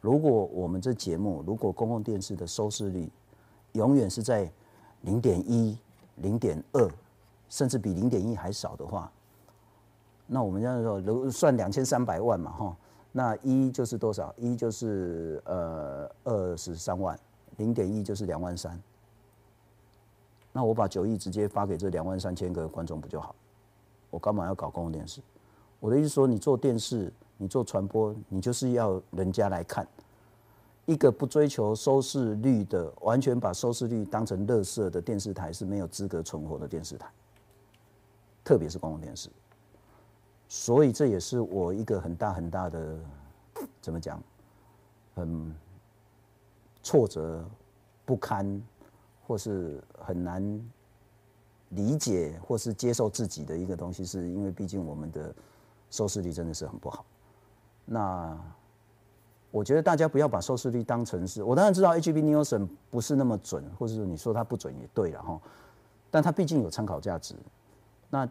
如果我们这节目，如果公共电视的收视率永远是在零点一、零点二，甚至比零点一还少的话，那我们这样说，如算两千三百万嘛，哈，那一就是多少？一就是呃二十三万，零点一就是两万三。那我把九亿直接发给这两万三千个观众不就好？我干嘛要搞公共电视？我的意思说，你做电视，你做传播，你就是要人家来看。一个不追求收视率的，完全把收视率当成乐色的电视台是没有资格存活的电视台，特别是公共电视。所以这也是我一个很大很大的，怎么讲，很挫折不堪，或是很难理解或是接受自己的一个东西，是因为毕竟我们的收视率真的是很不好。那我觉得大家不要把收视率当成是，我当然知道 H B Nielsen 不是那么准，或者是你说它不准也对了哈，但它毕竟有参考价值。那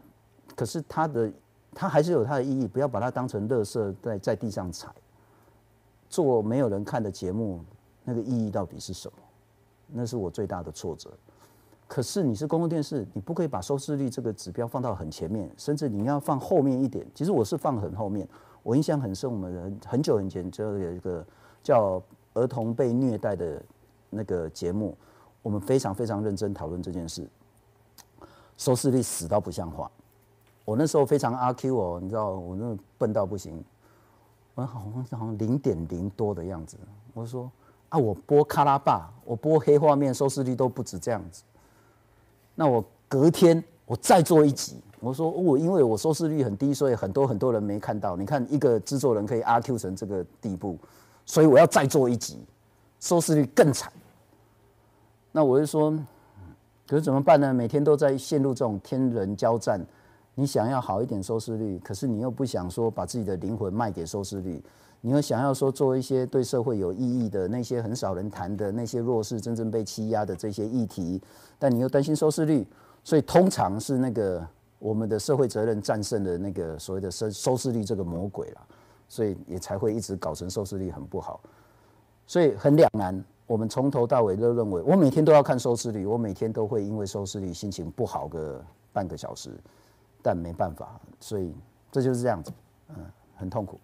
可是它的。它还是有它的意义，不要把它当成垃圾在在地上踩。做没有人看的节目，那个意义到底是什么？那是我最大的挫折。可是你是公共电视，你不可以把收视率这个指标放到很前面，甚至你要放后面一点。其实我是放很后面，我印象很深，我们很久很久前就有一个叫儿童被虐待的那个节目，我们非常非常认真讨论这件事，收视率死到不像话。我那时候非常阿 Q 哦，你知道我那笨到不行，我好像好像零点零多的样子。我说啊，我播卡拉巴，我播黑画面，收视率都不止这样子。那我隔天我再做一集，我说我因为我收视率很低，所以很多很多人没看到。你看一个制作人可以阿 Q 成这个地步，所以我要再做一集，收视率更惨。那我就说，可是怎么办呢？每天都在陷入这种天人交战。你想要好一点收视率，可是你又不想说把自己的灵魂卖给收视率，你又想要说做一些对社会有意义的那些很少人谈的那些弱势真正被欺压的这些议题，但你又担心收视率，所以通常是那个我们的社会责任战胜了那个所谓的收收视率这个魔鬼了，所以也才会一直搞成收视率很不好，所以很两难。我们从头到尾都认为，我每天都要看收视率，我每天都会因为收视率心情不好个半个小时。但没办法，所以这就是这样子，嗯，很痛苦。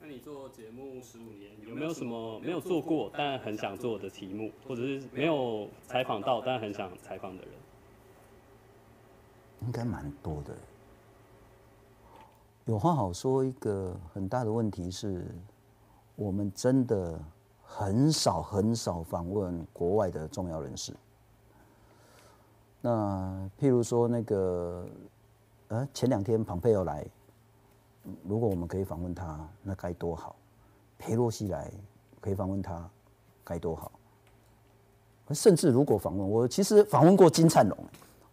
那你做节目十五年，有没有什么没有做过但很想做的题目，或者是没有采访到但很想采访的人？应该蛮多的。有话好说，一个很大的问题是，我们真的很少很少访问国外的重要人士。那譬如说那个。前两天庞佩奥来，如果我们可以访问他，那该多好！佩洛西来，可以访问他，该多好！甚至如果访问我，其实访问过金灿荣，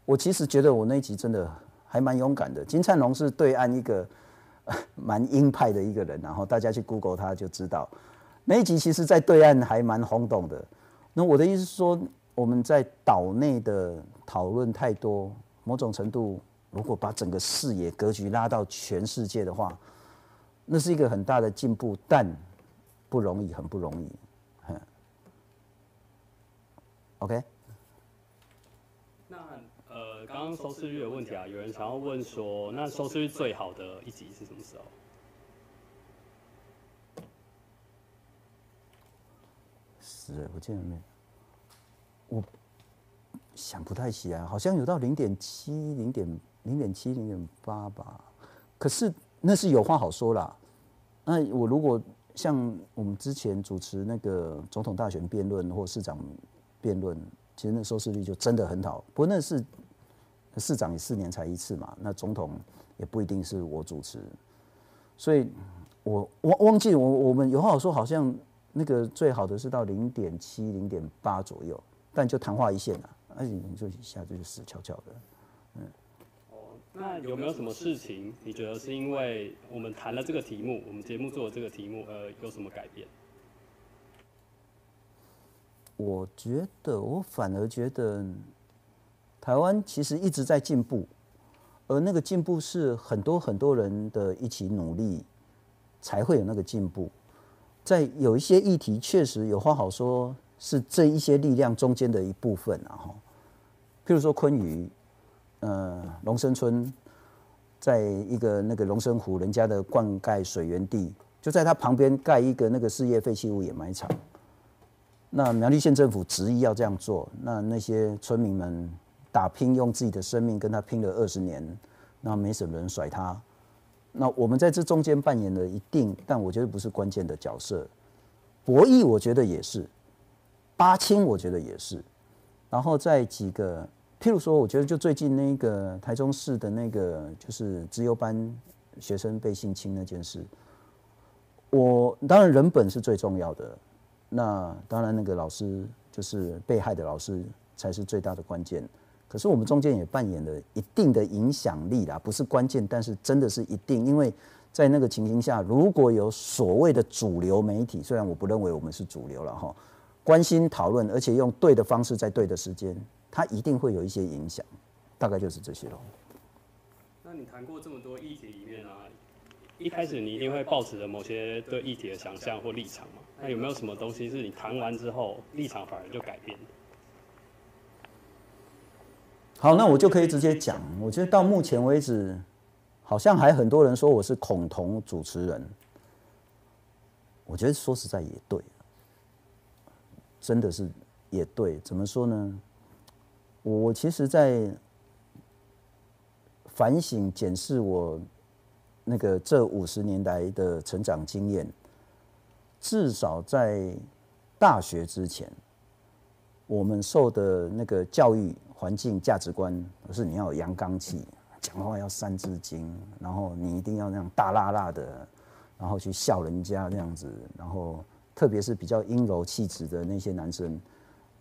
我其实觉得我那一集真的还蛮勇敢的。金灿荣是对岸一个蛮鹰派的一个人，然后大家去 Google 他就知道，那一集其实在对岸还蛮轰动的。那我的意思是说，我们在岛内的讨论太多，某种程度。如果把整个视野格局拉到全世界的话，那是一个很大的进步，但不容易，很不容易。OK。那呃，刚刚收视率的问题啊，有人想要问说，那收视率最好的一集是什么时候？是，我记得没，我想不太起来，好像有到零点七，零点。零点七、零点八吧，可是那是有话好说啦。那我如果像我们之前主持那个总统大选辩论或市长辩论，其实那收视率就真的很好。不过那是市长也四年才一次嘛，那总统也不一定是我主持，所以我忘忘记我我们有话好说，好像那个最好的是到零点七、零点八左右，但就昙花一现啊，而且你就一下子就死翘翘的，那有没有什么事情，你觉得是因为我们谈了这个题目，我们节目做的这个题目，呃，有什么改变？我觉得，我反而觉得，台湾其实一直在进步，而那个进步是很多很多人的一起努力，才会有那个进步。在有一些议题，确实有话好说，是这一些力量中间的一部分啊。哈，譬如说昆宇，呃，龙生村，在一个那个龙生湖人家的灌溉水源地，就在它旁边盖一个那个事业废弃物掩埋场。那苗栗县政府执意要这样做，那那些村民们打拼，用自己的生命跟他拼了二十年，那没什么人甩他。那我们在这中间扮演了一定，但我觉得不是关键的角色。博弈我觉得也是，八清我觉得也是。然后在几个，譬如说，我觉得就最近那个台中市的那个就是资优班学生被性侵那件事，我当然人本是最重要的。那当然，那个老师就是被害的老师才是最大的关键。可是我们中间也扮演了一定的影响力啦，不是关键，但是真的是一定。因为在那个情形下，如果有所谓的主流媒体，虽然我不认为我们是主流了哈，关心讨论，而且用对的方式在对的时间，它一定会有一些影响。大概就是这些喽。那你谈过这么多议题里面啊？一开始你一定会抱持着某些对议题的想象或立场嘛？那有没有什么东西是你谈完之后立场反而就改变好，那我就可以直接讲。我觉得到目前为止，好像还很多人说我是恐同主持人。我觉得说实在也对，真的是也对。怎么说呢？我其实，在反省检视我。那个这五十年来的成长经验，至少在大学之前，我们受的那个教育环境价值观，是你要有阳刚气，讲话要三字经，然后你一定要那样大辣辣的，然后去笑人家这样子，然后特别是比较阴柔气质的那些男生，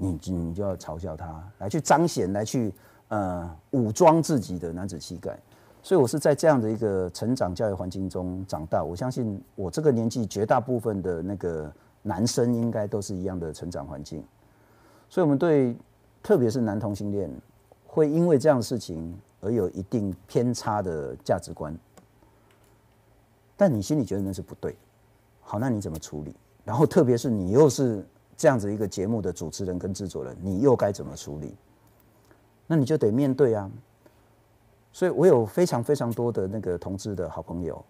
你你就要嘲笑他，来去彰显，来去呃武装自己的男子气概。所以，我是在这样的一个成长教育环境中长大。我相信，我这个年纪绝大部分的那个男生，应该都是一样的成长环境。所以，我们对，特别是男同性恋，会因为这样的事情而有一定偏差的价值观。但你心里觉得那是不对，好，那你怎么处理？然后，特别是你又是这样子一个节目的主持人跟制作人，你又该怎么处理？那你就得面对啊。所以我有非常非常多的那个同志的好朋友，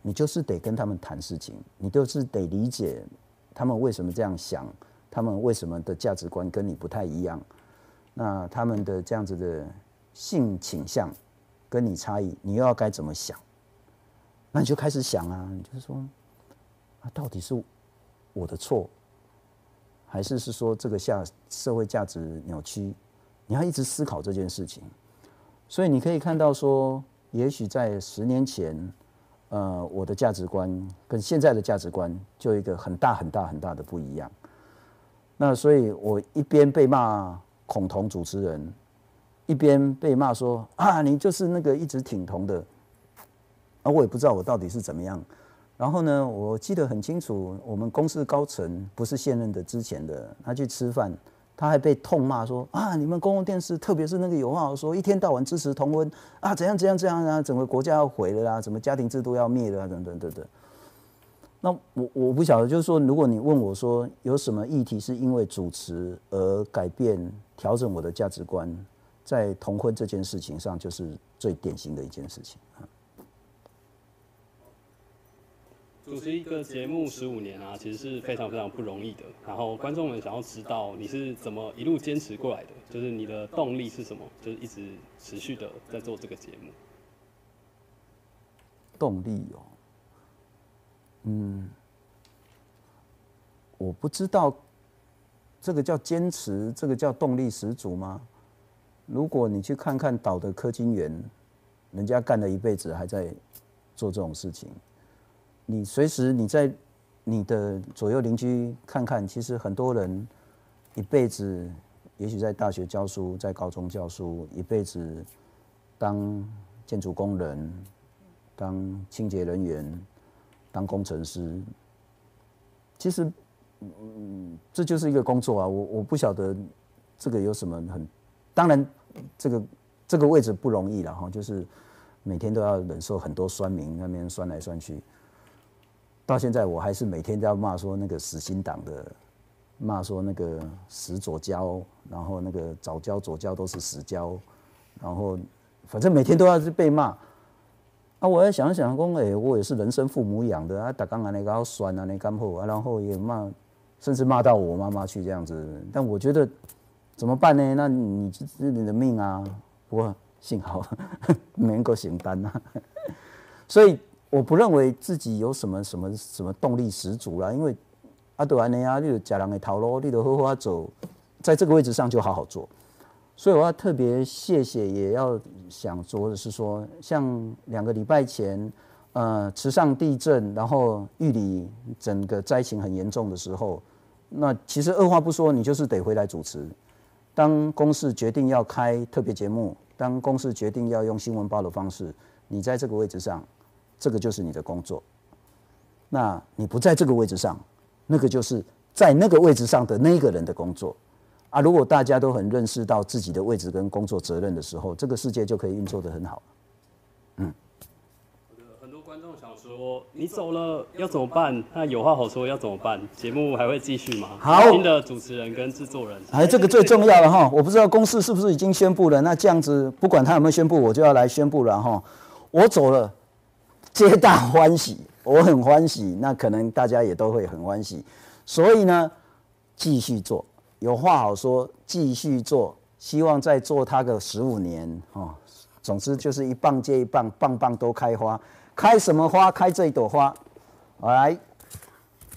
你就是得跟他们谈事情，你就是得理解他们为什么这样想，他们为什么的价值观跟你不太一样，那他们的这样子的性倾向跟你差异，你又要该怎么想？那你就开始想啊，你就是说，啊，到底是我的错，还是是说这个下社会价值扭曲？你要一直思考这件事情。所以你可以看到说，也许在十年前，呃，我的价值观跟现在的价值观就一个很大很大很大的不一样。那所以我一边被骂恐同主持人，一边被骂说啊，你就是那个一直挺同的。啊，我也不知道我到底是怎么样。然后呢，我记得很清楚，我们公司高层不是现任的，之前的他去吃饭。他还被痛骂说啊，你们公共电视，特别是那个有话好说，一天到晚支持同婚啊，怎样怎样怎样啊，整个国家要毁了啦，什么家庭制度要灭了啊，等等等等。那我我不晓得，就是说，如果你问我说有什么议题是因为主持而改变、调整我的价值观，在同婚这件事情上，就是最典型的一件事情啊。主持一个节目十五年啊，其实是非常非常不容易的。然后观众们想要知道你是怎么一路坚持过来的，就是你的动力是什么，就是一直持续的在做这个节目。动力哦，嗯，我不知道这个叫坚持，这个叫动力十足吗？如果你去看看岛的柯金元，人家干了一辈子还在做这种事情。你随时你在你的左右邻居看看，其实很多人一辈子，也许在大学教书，在高中教书，一辈子当建筑工人，当清洁人员，当工程师。其实，嗯，这就是一个工作啊。我我不晓得这个有什么很，当然这个这个位置不容易了哈，就是每天都要忍受很多酸民那边酸来酸去。到现在我还是每天都要骂说那个死心党的，骂说那个死左交，然后那个早交左交都是死交，然后反正每天都要是被骂。啊，我在想想讲，哎，我也是人生父母养的啊，打刚啊那个酸啊那干后啊，然后也骂，甚至骂到我妈妈去这样子。但我觉得怎么办呢？那你是你的命啊，不过幸好 没能够承担啊，所以。我不认为自己有什么什么什么动力十足啦，因为阿德安尼啊，你就假人的头路，你就好好走，在这个位置上就好好做。所以我要特别谢谢，也要想说的是说，像两个礼拜前，呃，池上地震，然后玉里整个灾情很严重的时候，那其实二话不说，你就是得回来主持。当公司决定要开特别节目，当公司决定要用新闻报的方式，你在这个位置上。这个就是你的工作，那你不在这个位置上，那个就是在那个位置上的那个人的工作啊。如果大家都很认识到自己的位置跟工作责任的时候，这个世界就可以运作的很好。嗯，很多观众想说，你走了要怎么办？那有话好说要怎么办？节目还会继续吗？好，新的主持人跟制作人，哎，这个最重要了哈。我不知道公司是不是已经宣布了，那这样子不管他有没有宣布，我就要来宣布了哈。我走了。皆大欢喜，我很欢喜，那可能大家也都会很欢喜，所以呢，继续做，有话好说，继续做，希望再做它个十五年哦。总之就是一棒接一棒，棒棒都开花，开什么花？开这一朵花。来，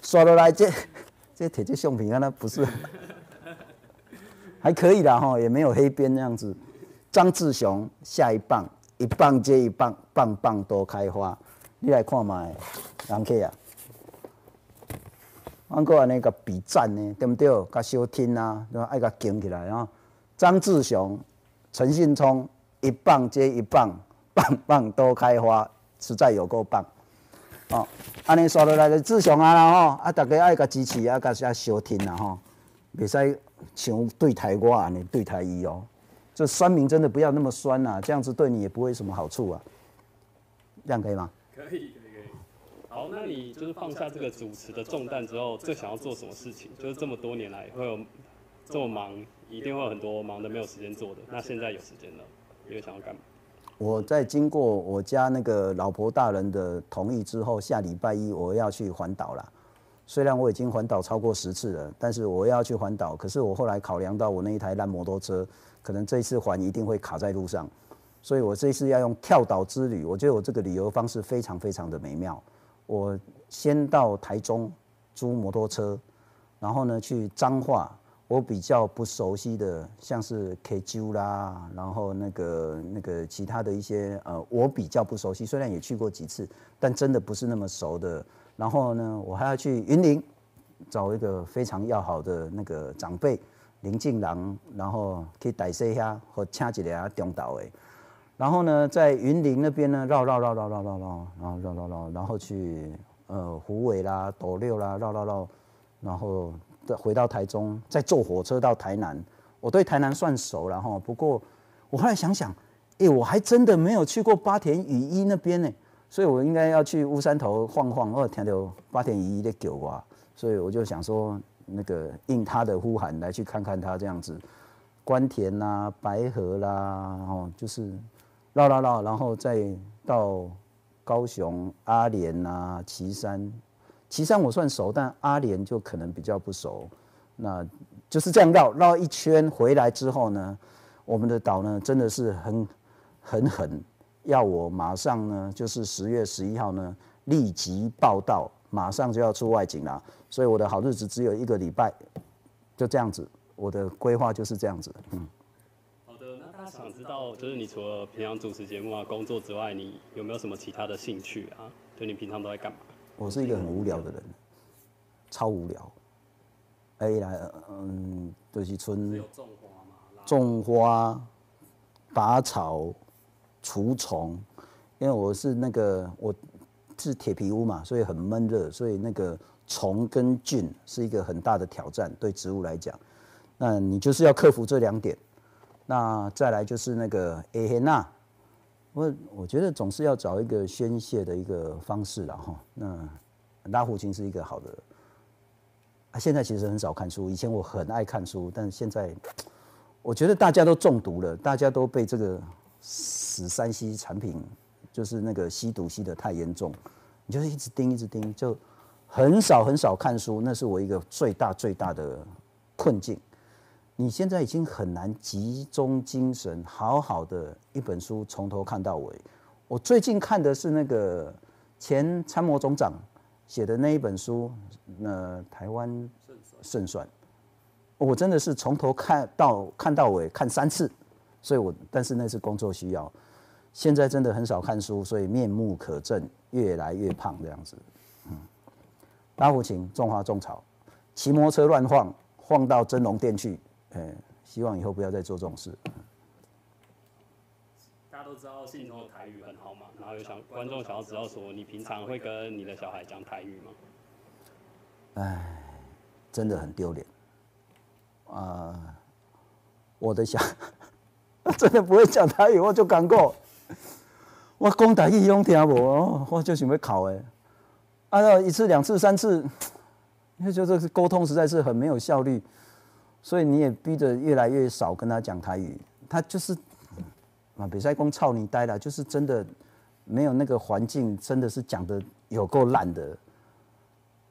刷落来这这铁质橡皮啊，那不是，还可以啦哈，也没有黑边那样子。张志雄下一棒，一棒接一棒，棒棒都开花。你来看嘛，人客啊，俺个安尼个比赞呢，对不对？甲小听啊，爱甲扛起来啊。张志雄、陈信聪一棒接一棒，棒棒都开花，实在有够棒。哦，安尼刷落来就志雄啊啦吼，啊大家爱甲支持啊，甲些小听啊吼，袂使像对台我安尼对台伊哦。这酸民真的不要那么酸啊，这样子对你也不会什么好处啊。这样可以吗？可以可以可以，好，那你就是放下这个主持的重担之后，最想要做什么事情？就是这么多年来会有这么忙，一定会有很多忙的没有时间做的。那现在有时间了，你会想要干嘛？我在经过我家那个老婆大人的同意之后，下礼拜一我要去环岛了。虽然我已经环岛超过十次了，但是我要去环岛。可是我后来考量到我那一台烂摩托车，可能这一次环一定会卡在路上。所以我这次要用跳岛之旅，我觉得我这个旅游方式非常非常的美妙。我先到台中租摩托车，然后呢去彰化，我比较不熟悉的，像是 K 州啦，然后那个那个其他的一些呃，我比较不熟悉，虽然也去过几次，但真的不是那么熟的。然后呢，我还要去云林找一个非常要好的那个长辈林敬郎，然后去带一下和请一个中岛的。然后呢，在云林那边呢，绕绕绕绕绕绕绕，然后绕绕绕，然后去呃虎尾啦、斗六啦，绕绕绕，然后再回到台中，再坐火车到台南。我对台南算熟了哈，不过我后来想想，哎，我还真的没有去过八田雨衣那边呢，所以我应该要去乌山头晃晃，哦，听到八田雨衣的狗啊，所以我就想说，那个应他的呼喊来去看看他这样子，关田啦、白河啦，哦，就是。绕绕绕，然后再到高雄阿莲啊、旗山，旗山我算熟，但阿莲就可能比较不熟。那就是这样绕绕一圈回来之后呢，我们的岛呢真的是很很狠，要我马上呢就是十月十一号呢立即报道，马上就要出外景了。所以我的好日子只有一个礼拜，就这样子，我的规划就是这样子，嗯。想知道，就是你除了平常主持节目啊、工作之外，你有没有什么其他的兴趣啊？就你平常都在干嘛？我是一个很无聊的人，超无聊。哎来，嗯，就是春种花种花、拔草、除虫，因为我是那个我是铁皮屋嘛，所以很闷热，所以那个虫跟菌是一个很大的挑战，对植物来讲。那你就是要克服这两点。那再来就是那个 A 黑钠，我我觉得总是要找一个宣泄的一个方式了哈。那拉胡琴是一个好的。啊，现在其实很少看书，以前我很爱看书，但是现在我觉得大家都中毒了，大家都被这个死三 C 产品，就是那个吸毒吸的太严重，你就是一直盯一直盯，就很少很少看书，那是我一个最大最大的困境。你现在已经很难集中精神，好好的一本书从头看到尾。我最近看的是那个前参谋总长写的那一本书，那台湾胜算，我真的是从头看到看到尾看三次，所以我但是那是工作需要，现在真的很少看书，所以面目可憎，越来越胖这样子。嗯，拉胡琴种花种草，骑摩托车乱晃，晃到真龙店去。哎，希望以后不要再做这种事。大家都知道信中的台语很好嘛，然后有想观众想要知道说，你平常会跟你的小孩讲台语吗？哎，真的很丢脸。啊，我的小 真的不会讲台语，我就讲过。我讲台语用听无，我就想要考哎。按照一次、两次、三次，因 为就这个沟通实在是很没有效率。所以你也逼着越来越少跟他讲台语，他就是啊，比赛公操你呆了，就是真的没有那个环境，真的是讲的有够烂的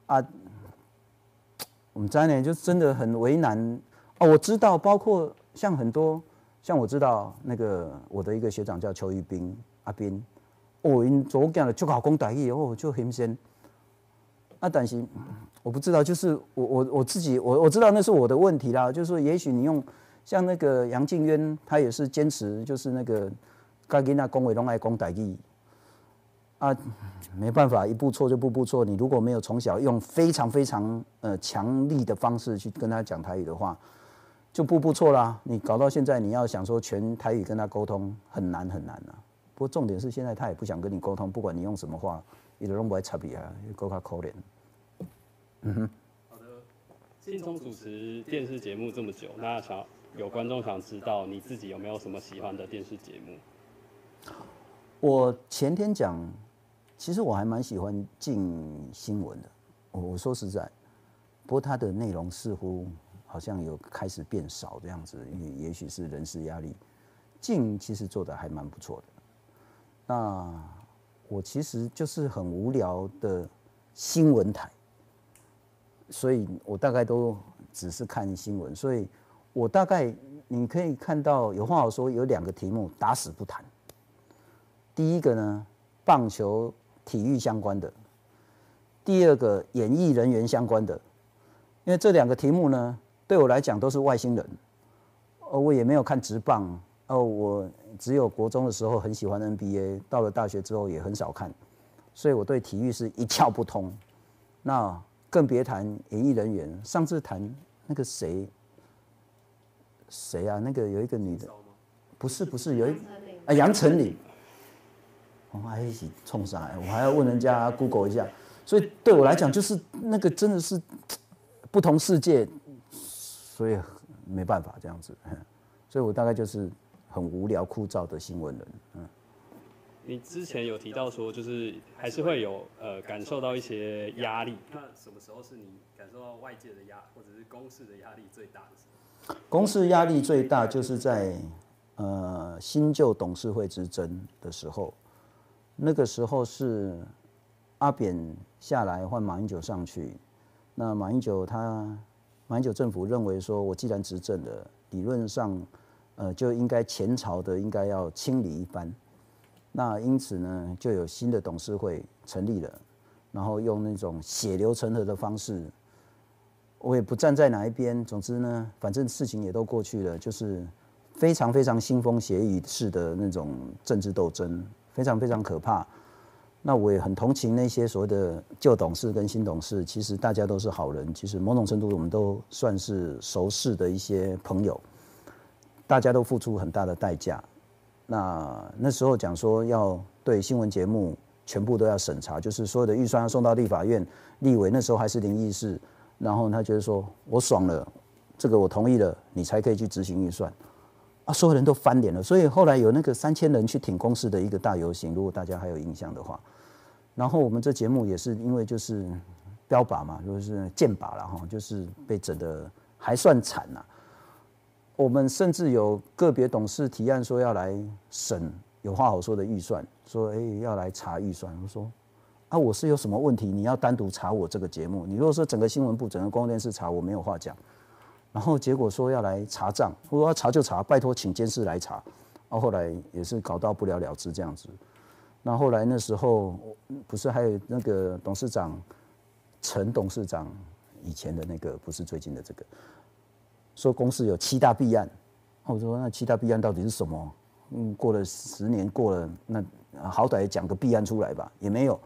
啊。我们家呢就真的很为难哦。我知道，包括像很多像我知道那个我的一个学长叫邱玉斌阿斌，哦，因昨讲了就考公台语哦，就很先那，但是。我不知道，就是我我我自己我我知道那是我的问题啦。就是说，也许你用像那个杨静渊，他也是坚持，就是那个该给那恭维拢爱讲台语啊，没办法，一步错就步步错。你如果没有从小用非常非常呃强力的方式去跟他讲台语的话，就步步错啦。你搞到现在，你要想说全台语跟他沟通很难很难啊。不过重点是现在他也不想跟你沟通，不管你用什么话，你都不爱插笔啊，够他可怜。嗯哼，好的。信聪主持电视节目这么久，那想有观众想知道你自己有没有什么喜欢的电视节目？我前天讲，其实我还蛮喜欢进新闻的。我我说实在，不过它的内容似乎好像有开始变少这样子，因为也许是人事压力。进其实做的还蛮不错的。那我其实就是很无聊的新闻台。所以我大概都只是看新闻，所以我大概你可以看到有话好说，有两个题目打死不谈。第一个呢，棒球体育相关的；第二个演艺人员相关的。因为这两个题目呢，对我来讲都是外星人。而，我也没有看直棒。哦，我只有国中的时候很喜欢 NBA，到了大学之后也很少看，所以我对体育是一窍不通。那。更别谈演艺人员。上次谈那个谁，谁啊？那个有一个女的，不是不是有一啊杨丞琳。我们还一起冲上来，我还要问人家 Google 一下。所以对我来讲，就是那个真的是不同世界，所以没办法这样子。所以我大概就是很无聊枯燥的新闻人。嗯。你之前有提到说，就是还是会有呃感受到一些压力。那什么时候是你感受到外界的压，或者是公司的压力最大的时候？公司压力最大就是在呃新旧董事会之争的时候，那个时候是阿扁下来换马英九上去，那马英九他马英九政府认为说，我既然执政了，理论上呃就应该前朝的应该要清理一番。那因此呢，就有新的董事会成立了，然后用那种血流成河的方式，我也不站在哪一边。总之呢，反正事情也都过去了，就是非常非常腥风血雨式的那种政治斗争，非常非常可怕。那我也很同情那些所谓的旧董事跟新董事，其实大家都是好人，其实某种程度我们都算是熟识的一些朋友，大家都付出很大的代价。那那时候讲说要对新闻节目全部都要审查，就是所有的预算要送到立法院，立委那时候还是林议事，然后他觉得说我爽了，这个我同意了，你才可以去执行预算。啊，所有人都翻脸了，所以后来有那个三千人去挺公司的一个大游行，如果大家还有印象的话。然后我们这节目也是因为就是标靶嘛，就是剑靶了哈，就是被整的还算惨呐。我们甚至有个别董事提案说要来审有话好说的预算，说哎要来查预算。我说啊，我是有什么问题？你要单独查我这个节目？你如果说整个新闻部、整个公共电视查，我没有话讲。然后结果说要来查账，我说查就查，拜托请监事来查。然后后来也是搞到不了了之这样子。那后来那时候不是还有那个董事长陈董事长以前的那个，不是最近的这个，说公司有七大弊案。我说那七大弊案到底是什么？嗯，过了十年过了，那好歹讲个弊案出来吧，也没有。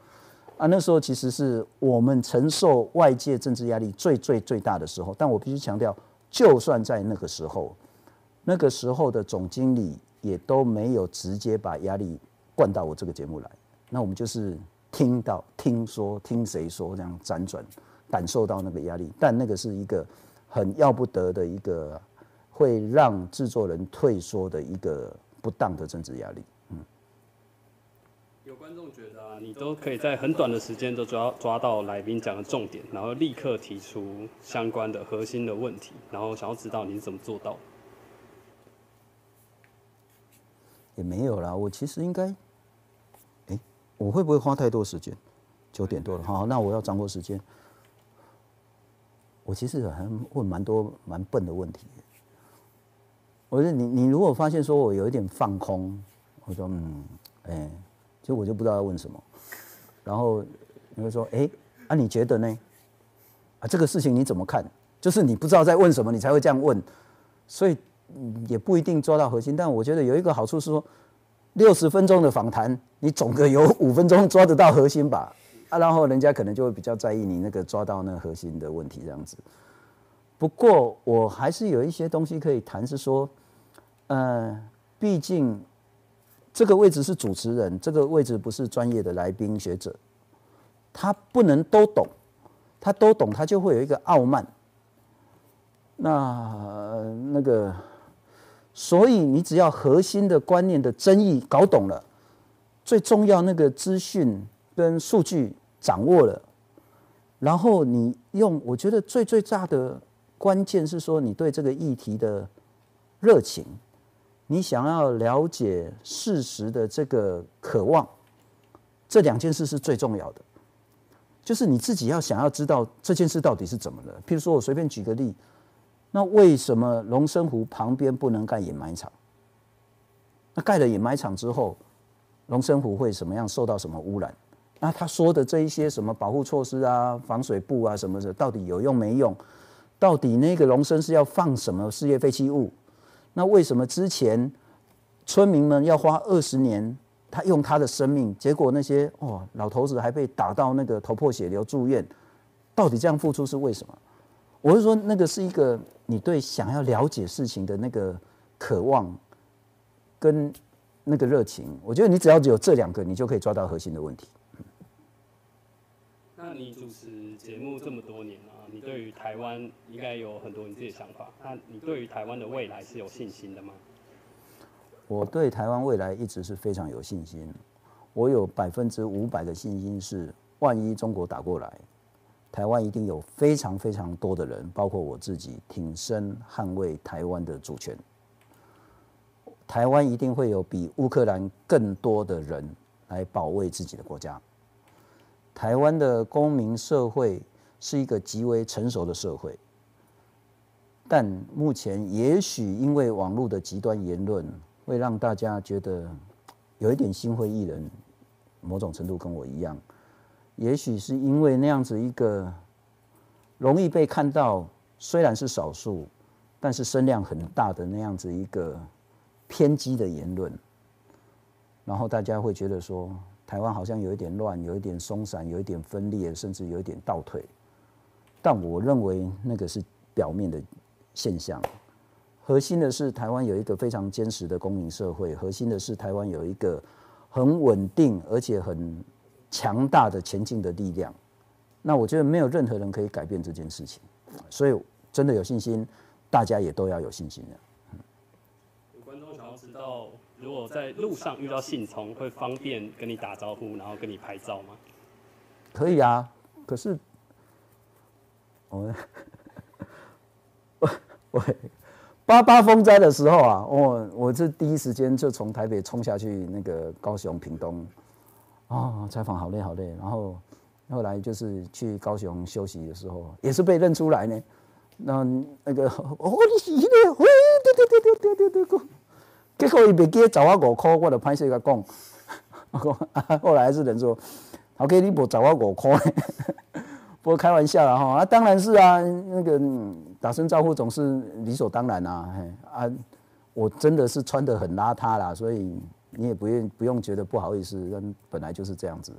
啊，那时候其实是我们承受外界政治压力最最最大的时候。但我必须强调。就算在那个时候，那个时候的总经理也都没有直接把压力灌到我这个节目来。那我们就是听到、听说、听谁说这样辗转，感受到那个压力。但那个是一个很要不得的一个，会让制作人退缩的一个不当的政治压力。嗯有观众觉得啊，你都可以在很短的时间都抓抓到来宾讲的重点，然后立刻提出相关的核心的问题，然后想要知道你是怎么做到。也没有啦，我其实应该，哎，我会不会花太多时间？九点多了，好，那我要掌握时间。我其实还问蛮多蛮笨的问题。我说你你如果发现说我有一点放空，我说嗯，哎。就我就不知道要问什么，然后你会说：“哎，啊，你觉得呢？啊，这个事情你怎么看？就是你不知道在问什么，你才会这样问，所以也不一定抓到核心。但我觉得有一个好处是说，六十分钟的访谈，你总个有五分钟抓得到核心吧？啊，然后人家可能就会比较在意你那个抓到那个核心的问题这样子。不过我还是有一些东西可以谈，是说，呃，毕竟。”这个位置是主持人，这个位置不是专业的来宾学者，他不能都懂，他都懂，他就会有一个傲慢。那那个，所以你只要核心的观念的争议搞懂了，最重要那个资讯跟数据掌握了，然后你用，我觉得最最大的关键是说你对这个议题的热情。你想要了解事实的这个渴望，这两件事是最重要的。就是你自己要想要知道这件事到底是怎么了。譬如说，我随便举个例，那为什么龙生湖旁边不能盖掩埋场？那盖了掩埋场之后，龙生湖会什么样受到什么污染？那他说的这一些什么保护措施啊、防水布啊什么的，到底有用没用？到底那个龙生是要放什么事业废弃物？那为什么之前村民们要花二十年，他用他的生命，结果那些哦老头子还被打到那个头破血流住院，到底这样付出是为什么？我是说，那个是一个你对想要了解事情的那个渴望跟那个热情。我觉得你只要有这两个，你就可以抓到核心的问题。那你主持节目这么多年了。你对于台湾应该有很多你自己的想法。那你对于台湾的未来是有信心的吗？我对台湾未来一直是非常有信心。我有百分之五百的信心是，万一中国打过来，台湾一定有非常非常多的人，包括我自己，挺身捍卫台湾的主权。台湾一定会有比乌克兰更多的人来保卫自己的国家。台湾的公民社会。是一个极为成熟的社会，但目前也许因为网络的极端言论，会让大家觉得有一点心灰意冷。某种程度跟我一样，也许是因为那样子一个容易被看到，虽然是少数，但是声量很大的那样子一个偏激的言论，然后大家会觉得说，台湾好像有一点乱，有一点松散，有一点分裂，甚至有一点倒退。但我认为那个是表面的现象，核心的是台湾有一个非常坚实的公民社会，核心的是台湾有一个很稳定而且很强大的前进的力量。那我觉得没有任何人可以改变这件事情，所以真的有信心，大家也都要有信心的。有观众想要知道，如果在路上遇到信从，会方便跟你打招呼，然后跟你拍照吗？可以啊，可是我我 我八八风灾的时候啊，我我这第一时间就从台北冲下去那个高雄屏东，啊，采访好累好累，然后后来就是去高雄休息的时候，也是被认出来呢。那那个哦，你是迄个，喂，对对对对对对对，结果伊袂记找我五块，我就歹势甲讲，我讲后来还是人说。OK，你无找我五块，不过开玩笑啦哈啊，当然是啊，那个打声招呼总是理所当然啊，啊，我真的是穿的很邋遢啦，所以你也不用不用觉得不好意思，人本来就是这样子。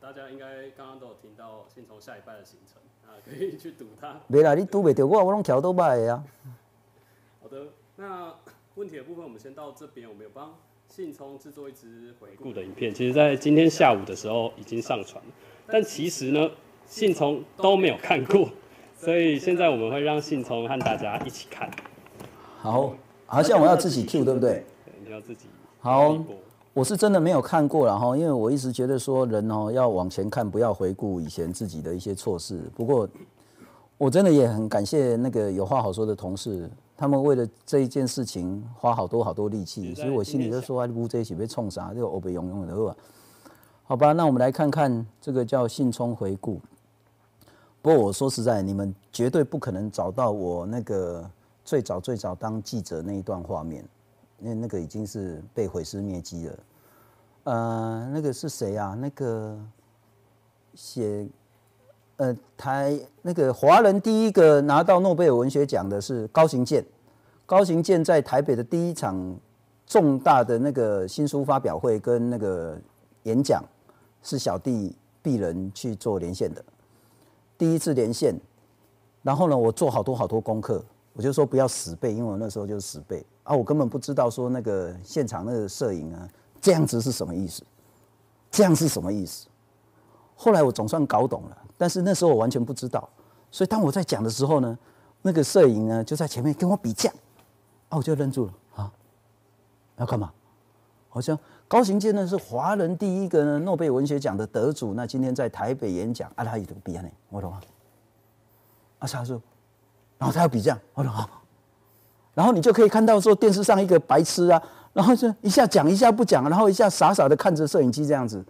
大家应该刚刚都有听到先从下一拜的行程啊，可以去堵他。没啦，你堵袂到我，我拢桥都摆的啊。好的，那问题的部分我们先到这边，我们有帮。信聪制作一支回顾的影片，其实，在今天下午的时候已经上传了，但其实呢，信聪都没有看过，所以现在我们会让信聪和大家一起看。好，好像我要自己 Q，对不对？对，你要自己。好，我是真的没有看过了哈，因为我一直觉得说人哦要往前看，不要回顾以前自己的一些错事。不过，我真的也很感谢那个有话好说的同事。他们为了这一件事情花好多好多力气，所以我心里就说：“啊，乌这一起被冲啥？这个欧北永永的话，好吧？那我们来看看这个叫信冲回顾。不过我说实在，你们绝对不可能找到我那个最早最早当记者那一段画面，因为那个已经是被毁尸灭迹了。呃，那个是谁啊？那个写。呃，台那个华人第一个拿到诺贝尔文学奖的是高行健，高行健在台北的第一场重大的那个新书发表会跟那个演讲，是小弟鄙人去做连线的，第一次连线，然后呢，我做好多好多功课，我就说不要死背，因为我那时候就是死背。啊，我根本不知道说那个现场那个摄影啊，这样子是什么意思，这样是什么意思，后来我总算搞懂了。但是那时候我完全不知道，所以当我在讲的时候呢，那个摄影呢就在前面跟我比价，啊，我就愣住了啊，要干嘛？好像高行健呢是华人第一个呢诺贝尔文学奖的得主，那今天在台北演讲，啊，他有这个比呢，我懂吗？啊，他说，然后他要比价，我懂啊，然后你就可以看到说电视上一个白痴啊，然后就一下讲一下不讲，然后一下傻傻的看着摄影机这样子。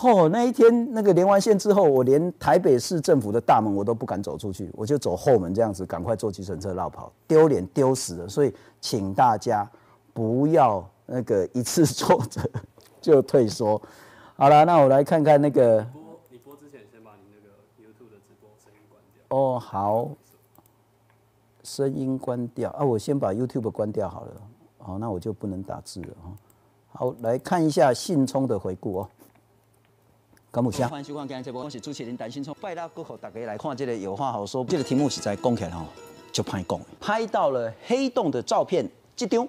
哦，那一天那个连完线之后，我连台北市政府的大门我都不敢走出去，我就走后门这样子，赶快坐计程车绕跑，丢脸丢死了。所以请大家不要那个一次挫折 就退缩。好了，那我来看看那个。你播之前先把你那个 YouTube 的直播声音关掉。哦，好，声音关掉啊，我先把 YouTube 关掉好了。好，那我就不能打字了哈。好，来看一下信聪的回顾哦。感木香，欢迎收看今日节目，我是主持人陈新聪，拜六过后大家来看这个有话好说。这个题目是在讲起来吼，就拍讲，拍到了黑洞的照片，这张。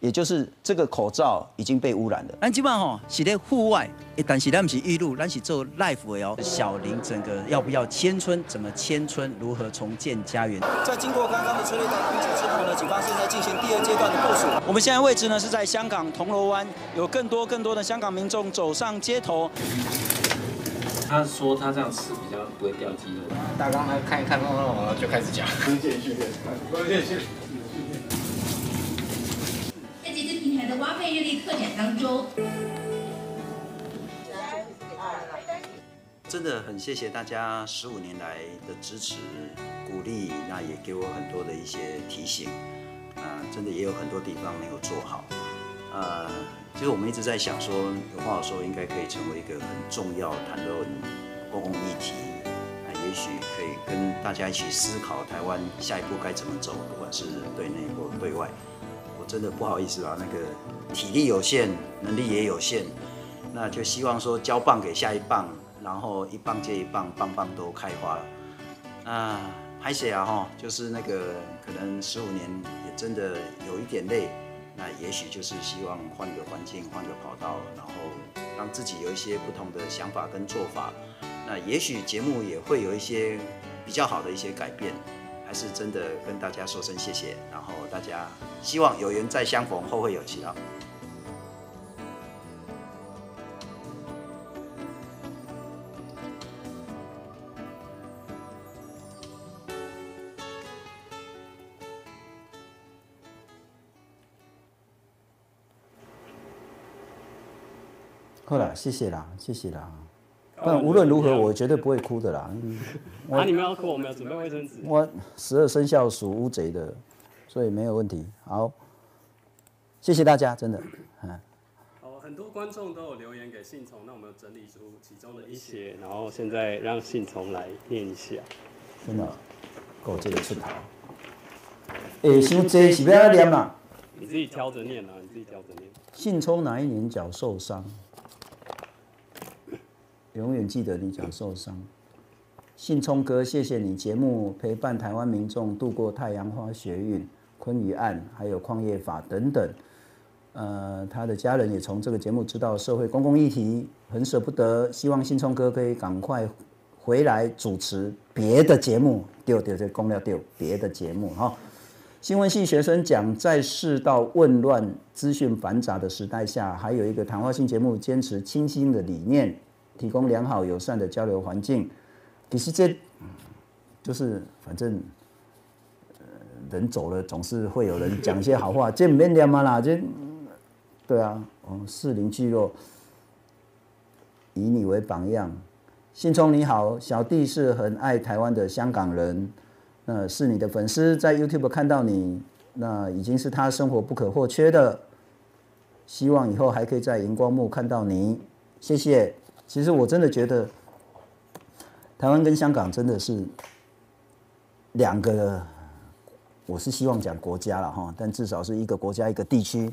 也就是这个口罩已经被污染了。咱基本上吼是在户外，但是咱不是预录，咱是做 life 的哦。小林整个要不要迁村？怎么迁村？如何重建家园？在经过刚刚的催泪弹攻击之后呢，警方现在进行第二阶段的部署。我们现在位置呢是在香港铜锣湾，有更多更多的香港民众走上街头。他说他这样吃比较不会掉肌肉。大刚他看一看，然后就开始讲。关键训练，关键训练。的挖贝日历特展当中，真的很谢谢大家十五年来的支持、鼓励，那也给我很多的一些提醒。啊，真的也有很多地方没有做好。呃，其实我们一直在想说，有话说应该可以成为一个很重要谈论公共议题，那也许可以跟大家一起思考台湾下一步该怎么走，不管是对内或对外。真的不好意思啊，那个体力有限，能力也有限，那就希望说交棒给下一棒，然后一棒接一棒，棒棒都开花了。啊，拍写啊哈，就是那个可能十五年也真的有一点累，那也许就是希望换个环境，换个跑道，然后让自己有一些不同的想法跟做法。那也许节目也会有一些比较好的一些改变，还是真的跟大家说声谢谢，后大家希望有缘再相逢，后会有期啊。好了，谢谢啦，谢谢啦。但无论如何，我绝对不会哭的啦。啊，你们要哭，我们要准备卫生纸。我十二生肖属乌贼的，所以没有问题。好，谢谢大家，真的。嗯。好，很多观众都有留言给信从，那我们整理出其中的一些，然后现在让信从来念一下。真的，够这个出头。诶，伤济是要念嘛？你自己挑着念啊，你自己挑着念。信聪哪一年脚受伤？永远记得你脚受伤，信聪哥，谢谢你节目陪伴台湾民众度过太阳花学运、昆鱼案，还有矿业法等等。呃，他的家人也从这个节目知道社会公共议题，很舍不得，希望新聪哥可以赶快回来主持别的节目。丢丢这公料丢别的节目哈。新闻系学生讲，在世道混乱、资讯繁杂的时代下，还有一个谈话性节目，坚持清新的理念。提供良好友善的交流环境，其实这就是反正，人走了总是会有人讲些好话，这免念嘛啦，这对啊，哦，士林聚落，以你为榜样，信聪你好，小弟是很爱台湾的香港人，那是你的粉丝，在 YouTube 看到你，那已经是他生活不可或缺的，希望以后还可以在荧光幕看到你，谢谢。其实我真的觉得，台湾跟香港真的是两个，我是希望讲国家了哈，但至少是一个国家一个地区，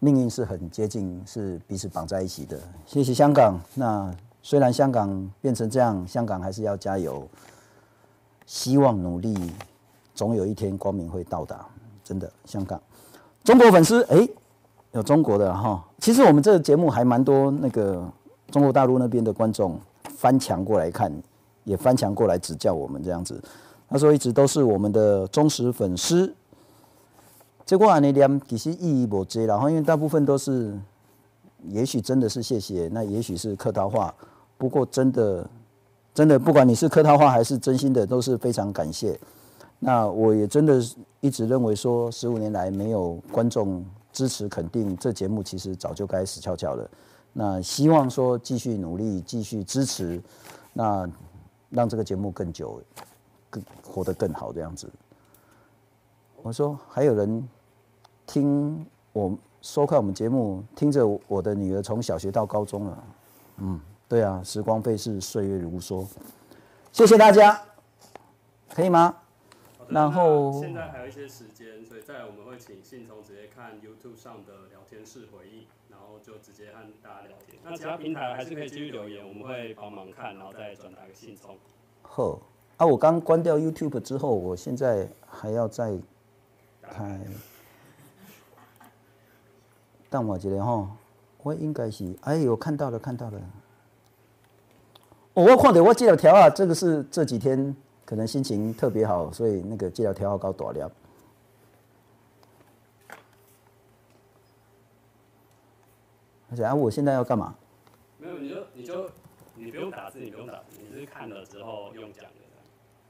命运是很接近，是彼此绑在一起的。谢谢香港。那虽然香港变成这样，香港还是要加油，希望努力，总有一天光明会到达。真的，香港，中国粉丝哎，有中国的哈。其实我们这个节目还蛮多那个。中国大陆那边的观众翻墙过来看，也翻墙过来指教我们这样子。他说一直都是我们的忠实粉丝。结果啊，那念其实意义不多，然后因为大部分都是，也许真的是谢谢，那也许是客套话。不过真的，真的不管你是客套话还是真心的，都是非常感谢。那我也真的一直认为说，十五年来没有观众支持肯定，这节目其实早就该死翘翘了。那希望说继续努力，继续支持，那让这个节目更久，更活得更好这样子。我说还有人听我收看我们节目，听着我的女儿从小学到高中了。嗯，对啊，时光飞逝，岁月如梭。谢谢大家，可以吗？然后现在还有一些时间，所以再来我们会请信从直接看 YouTube 上的聊天室回应。就直接和大家聊天。那其他平台还是可以继续留言，我们会帮忙看，然后再转达给信从。呵，啊，我刚关掉 YouTube 之后，我现在还要再开。但我觉得哈，我应该是，哎呦，看到了，看到了。我看到我这条条啊，这个是这几天可能心情特别好，所以那个这条条搞大了。而且啊，我现在要干嘛？没有，你就你就你不用打字，你不用打字，你是看了之后用讲。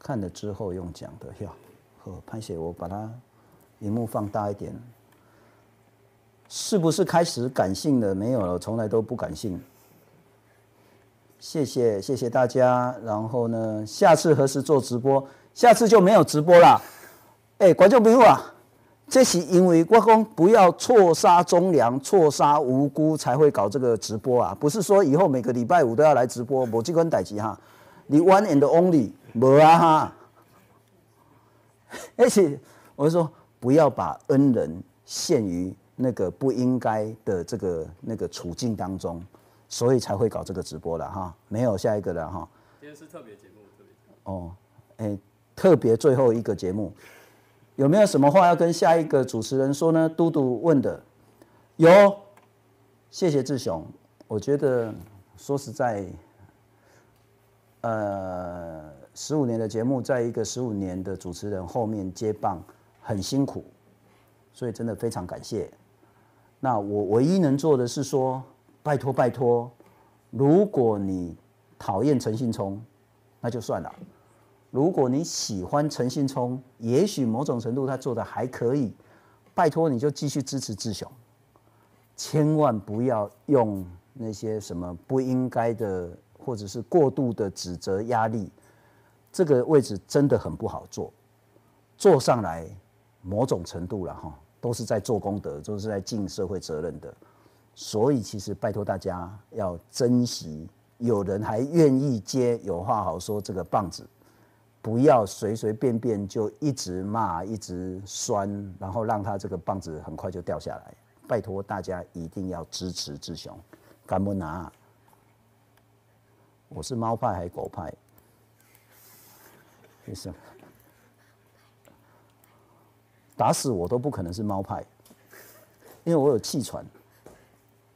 看了之后用讲的，哟，呵，潘姐，我把它荧幕放大一点。是不是开始感性了？没有了，从来都不感性。谢谢谢谢大家，然后呢，下次何时做直播？下次就没有直播了。哎，观众朋友啊！这是因为我讲不要错杀忠良、错杀无辜，才会搞这个直播啊！不是说以后每个礼拜五都要来直播，无这关代志哈。你 one and only 无啊哈。而且我是说，不要把恩人陷于那个不应该的这个那个处境当中，所以才会搞这个直播了哈。没有下一个了哈。今天是特别节目，特别。哦，哎。特别最后一个节目，有没有什么话要跟下一个主持人说呢？嘟嘟问的，有，谢谢志雄。我觉得说实在，呃，十五年的节目，在一个十五年的主持人后面接棒，很辛苦，所以真的非常感谢。那我唯一能做的是说，拜托拜托，如果你讨厌陈信聪，那就算了；如果你喜欢陈信聪，也许某种程度他做的还可以，拜托你就继续支持志雄，千万不要用。那些什么不应该的，或者是过度的指责、压力，这个位置真的很不好做。坐上来，某种程度了哈，都是在做功德，都是在尽社会责任的。所以，其实拜托大家要珍惜，有人还愿意接有话好说这个棒子，不要随随便便就一直骂、一直酸，然后让他这个棒子很快就掉下来。拜托大家一定要支持志雄。敢不拿？我是猫派还是狗派？没事？打死我都不可能是猫派，因为我有气喘，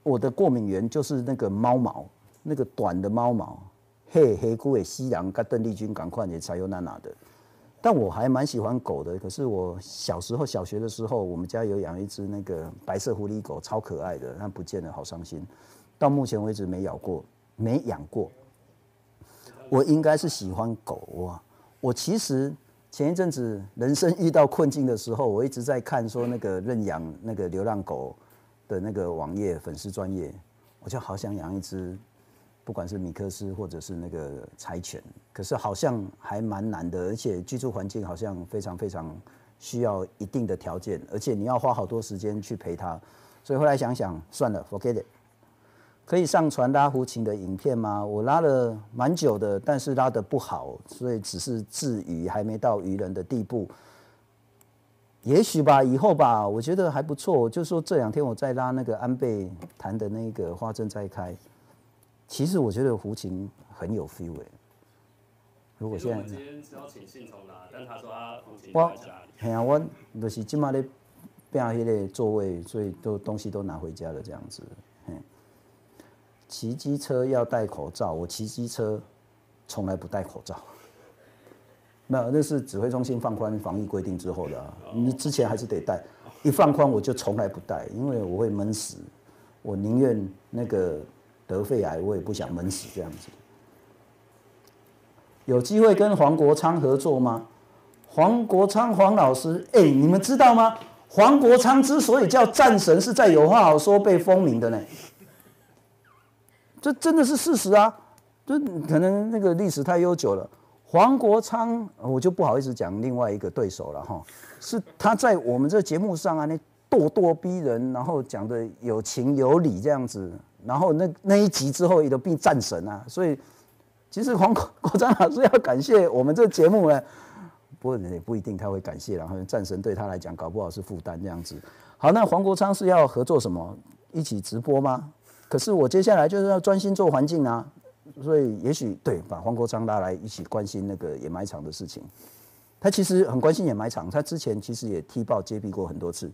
我的过敏源就是那个猫毛，那个短的猫毛。嘿，黑姑诶，西洋跟邓丽君赶快也才有那哪的。但我还蛮喜欢狗的，可是我小时候小学的时候，我们家有养一只那个白色狐狸狗，超可爱的，那不见了，好伤心。到目前为止没咬过，没养过。我应该是喜欢狗啊。我其实前一阵子人生遇到困境的时候，我一直在看说那个认养那个流浪狗的那个网页粉丝专业，我就好想养一只，不管是米克斯或者是那个柴犬，可是好像还蛮难的，而且居住环境好像非常非常需要一定的条件，而且你要花好多时间去陪它，所以后来想想算了，forget it。可以上传拉胡琴的影片吗？我拉了蛮久的，但是拉的不好，所以只是自娱，还没到愚人的地步。也许吧，以后吧，我觉得还不错。就说这两天我在拉那个安倍弹的那个花正在开，其实我觉得胡琴很有 feel 哎。如果现在今天是要请信从拉，但他说他胡琴在家里。嘿啊，我就是今嘛咧变迄个座位，所以都东西都拿回家了这样子。骑机车要戴口罩，我骑机车从来不戴口罩。没有，那是指挥中心放宽防疫规定之后的啊。你之前还是得戴，一放宽我就从来不戴，因为我会闷死。我宁愿那个得肺癌，我也不想闷死这样子。有机会跟黄国昌合作吗？黄国昌黄老师，哎，你们知道吗？黄国昌之所以叫战神，是在有话好说被封名的呢。这真的是事实啊！就可能那个历史太悠久了。黄国昌，我就不好意思讲另外一个对手了哈。是他在我们这节目上啊，那咄咄逼人，然后讲的有情有理这样子。然后那那一集之后也都变战神啊。所以其实黄国 国昌老师要感谢我们这节目呢，不过也不一定他会感谢然后战神对他来讲搞不好是负担这样子。好，那黄国昌是要合作什么？一起直播吗？可是我接下来就是要专心做环境啊，所以也许对把黄国昌拉来一起关心那个掩埋场的事情，他其实很关心掩埋场，他之前其实也踢爆揭弊过很多次。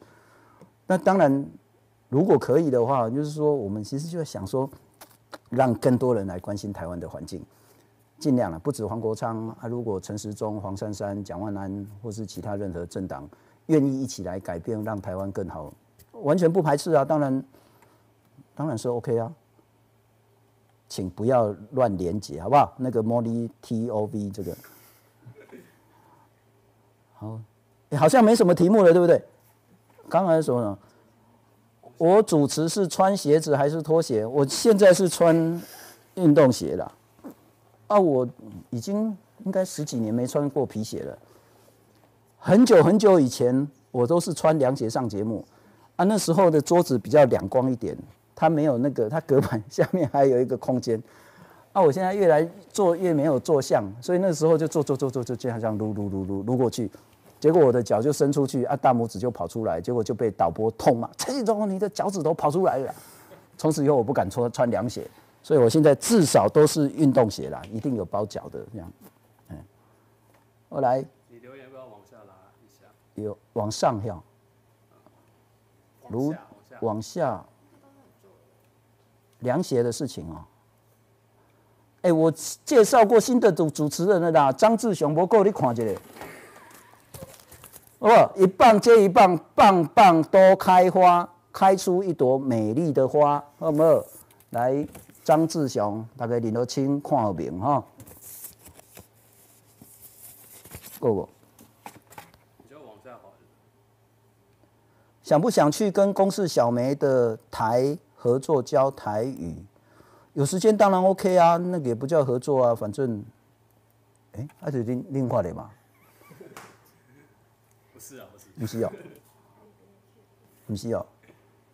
那当然，如果可以的话，就是说我们其实就在想说，让更多人来关心台湾的环境，尽量了，不止黄国昌啊，如果陈时中、黄珊珊、蒋万安或是其他任何政党愿意一起来改变，让台湾更好，完全不排斥啊，当然。当然是 OK 啊，请不要乱连接，好不好？那个 Molly T O V 这个，好，好像没什么题目了，对不对？刚才说呢，我主持是穿鞋子还是拖鞋？我现在是穿运动鞋了。啊，我已经应该十几年没穿过皮鞋了。很久很久以前，我都是穿凉鞋上节目。啊，那时候的桌子比较亮光一点。它没有那个，它隔板下面还有一个空间。啊，我现在越来做越没有做相，所以那时候就做做做做，就这样这样撸撸撸撸撸过去，结果我的脚就伸出去，啊，大拇指就跑出来，结果就被导播痛骂：陈启忠，你的脚趾头跑出来了。从此以后我不敢穿穿凉鞋，所以我现在至少都是运动鞋啦，一定有包脚的这样。嗯，后来有往上跳，如往下，凉鞋的事情哦。哎，我介绍过新的主主持人了啦，张志雄，不够你看一下。哦，一棒接一棒，棒棒都开花，开出一朵美丽的花，好不好？来，张志雄，大家认得清，看好明哈。够不？你就往下滑。想不想去跟公视小梅的台合作教台语？有时间当然 OK 啊，那个也不叫合作啊，反正，哎，还是另另外的嘛。不是啊，不是。不需要，不需要。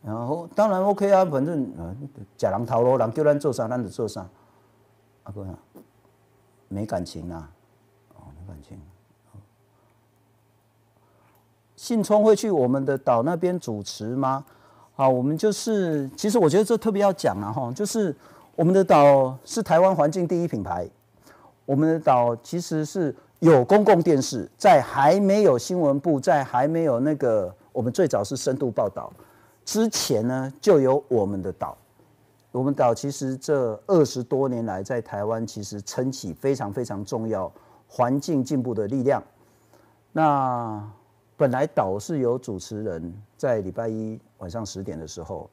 然后当然 OK 啊，反正嗯，假人头路，人叫咱做啥，咱就做啥。阿哥啊，没感情啊，哦，没感情。信聪会去我们的岛那边主持吗？好，我们就是，其实我觉得这特别要讲了哈，就是我们的岛是台湾环境第一品牌，我们的岛其实是。有公共电视，在还没有新闻部，在还没有那个，我们最早是深度报道之前呢，就有我们的岛。我们岛其实这二十多年来，在台湾其实撑起非常非常重要环境进步的力量。那本来岛是有主持人，在礼拜一晚上十点的时候，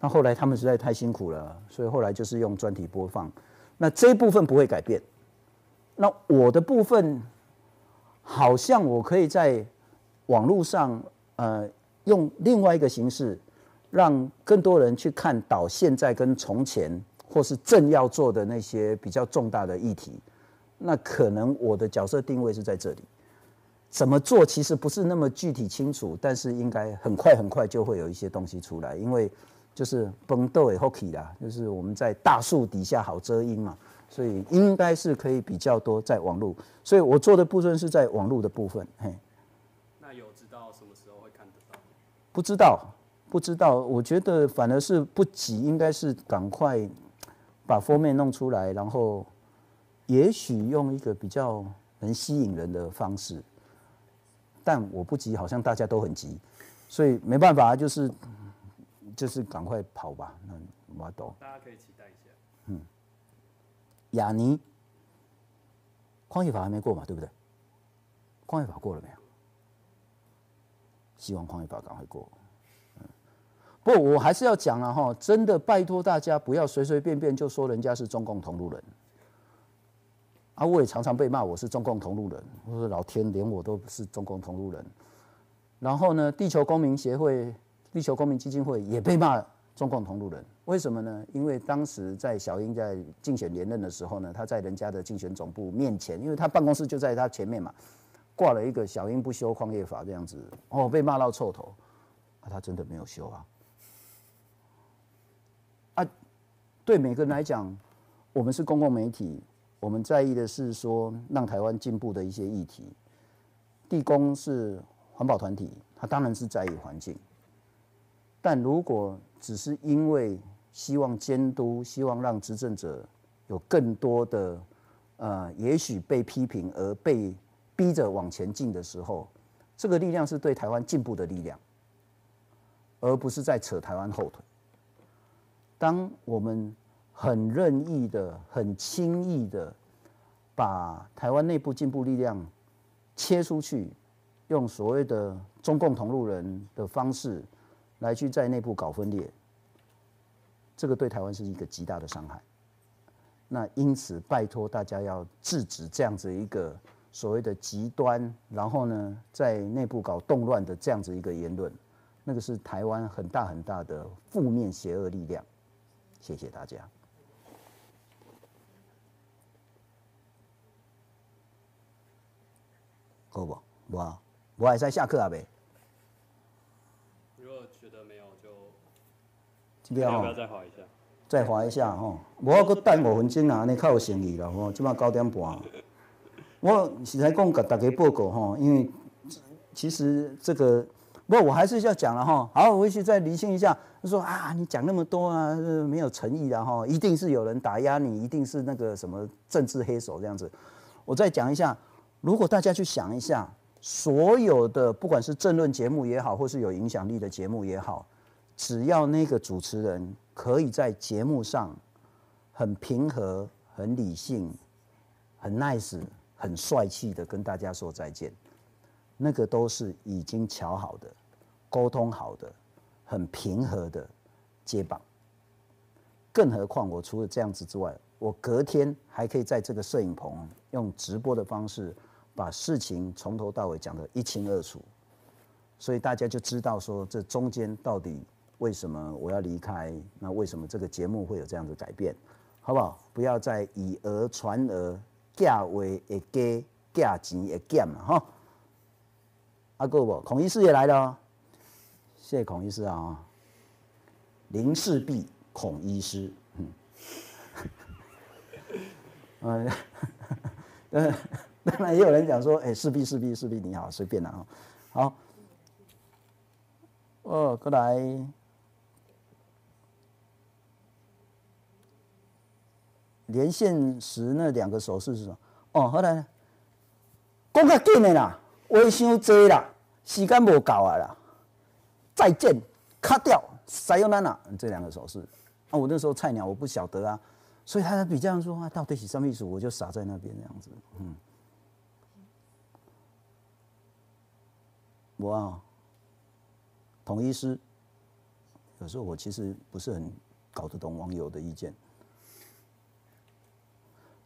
那后来他们实在太辛苦了，所以后来就是用专题播放。那这一部分不会改变。那我的部分，好像我可以在网络上，呃，用另外一个形式，让更多人去看到现在跟从前，或是正要做的那些比较重大的议题。那可能我的角色定位是在这里，怎么做其实不是那么具体清楚，但是应该很快很快就会有一些东西出来，因为就是崩豆也 hockey 啦，就是我们在大树底下好遮阴嘛。所以应该是可以比较多在网络，所以我做的部分是在网络的部分。嘿，那有知道什么时候会看得到？不知道，不知道。我觉得反而是不急，应该是赶快把封面弄出来，然后也许用一个比较能吸引人的方式。但我不急，好像大家都很急，所以没办法，就是就是赶快跑吧。那我懂。大家可以期待一下。嗯。雅尼，矿业法还没过嘛，对不对？矿业法过了没有？希望矿业法赶快过。嗯，不，我还是要讲了哈，真的拜托大家不要随随便便就说人家是中共同路人。啊，我也常常被骂我是中共同路人，我说老天连我都不是中共同路人。然后呢，地球公民协会、地球公民基金会也被骂中共同路人。为什么呢？因为当时在小英在竞选连任的时候呢，他在人家的竞选总部面前，因为他办公室就在他前面嘛，挂了一个“小英不修矿业法”这样子，哦，被骂到臭头。啊，他真的没有修啊！啊，对每个人来讲，我们是公共媒体，我们在意的是说让台湾进步的一些议题。地公是环保团体，他当然是在意环境，但如果只是因为希望监督，希望让执政者有更多的，呃，也许被批评而被逼着往前进的时候，这个力量是对台湾进步的力量，而不是在扯台湾后腿。当我们很任意的、很轻易的把台湾内部进步力量切出去，用所谓的中共同路人的方式来去在内部搞分裂。这个对台湾是一个极大的伤害，那因此拜托大家要制止这样子一个所谓的极端，然后呢，在内部搞动乱的这样子一个言论，那个是台湾很大很大的负面邪恶力量。谢谢大家。够不？我我还在下课啊呗。要不要再划一下？再划一下吼，我搁等五分钟啊，安尼较有诚意了吼。即马九点半，我实在讲给大家报告吼，因为其实这个，不，我还是要讲了哈。好，我回去再理清一下。他说啊，你讲那么多啊，没有诚意的哈，一定是有人打压你，一定是那个什么政治黑手这样子。我再讲一下，如果大家去想一下，所有的不管是政论节目也好，或是有影响力的节目也好，只要那个主持人可以在节目上很平和、很理性、很 nice、很帅气的跟大家说再见，那个都是已经瞧好的、沟通好的、很平和的接棒。更何况我除了这样子之外，我隔天还可以在这个摄影棚用直播的方式，把事情从头到尾讲得一清二楚，所以大家就知道说这中间到底为什么我要离开，那为什么这个节目会有这样的改变，好不好？不要再以讹传讹，价位会假，假钱会减了，哈。阿哥不，孔医师也来了，谢谢孔医师啊，林世璧。孔医师，嗯，嗯，当然也有人讲说，哎，势必势必势必你好，随便啦，好，哦，过来，连线时那两个手势是什么？哦，后来，讲较紧的啦，话伤多啦，时间无够啊啦，再见，卡掉，塞尤娜娜，这两个手势。啊，我那时候菜鸟，我不晓得啊，所以他比较说啊，到底是什么意思？我就傻在那边这样子，嗯，我啊，统一师，有时候我其实不是很搞得懂网友的意见。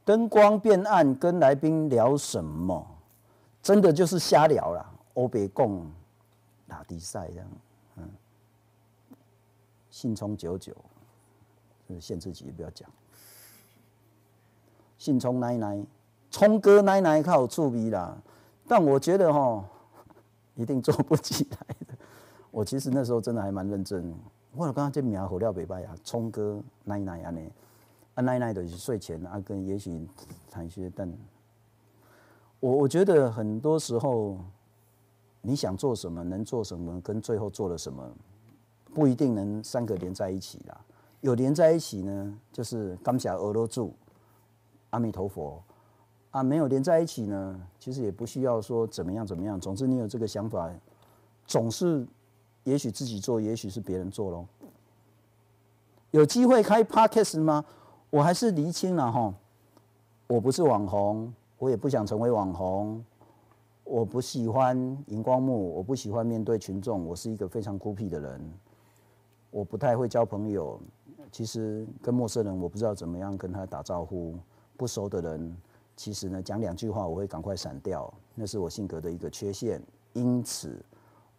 灯光变暗，跟来宾聊什么？真的就是瞎聊了，欧北共打比赛这样，嗯，信聪九九。是限制级不要讲，信聪奶奶，聪哥奶奶靠触鼻啦，但我觉得哈，一定做不起来的。我其实那时候真的还蛮认真，我刚刚这名火料北拜呀，聪哥奶奶啊呢，啊奶奶的睡前啊跟也许谈一些，但我我觉得很多时候你想做什么，能做什么，跟最后做了什么，不一定能三个连在一起啦。有连在一起呢，就是刚下俄罗柱，阿弥陀佛啊；没有连在一起呢，其实也不需要说怎么样怎么样。总之，你有这个想法，总是也许自己做，也许是别人做喽。有机会开 podcast 吗？我还是厘清了哈，我不是网红，我也不想成为网红，我不喜欢荧光幕，我不喜欢面对群众，我是一个非常孤僻的人，我不太会交朋友。其实跟陌生人，我不知道怎么样跟他打招呼。不熟的人，其实呢讲两句话，我会赶快闪掉，那是我性格的一个缺陷。因此，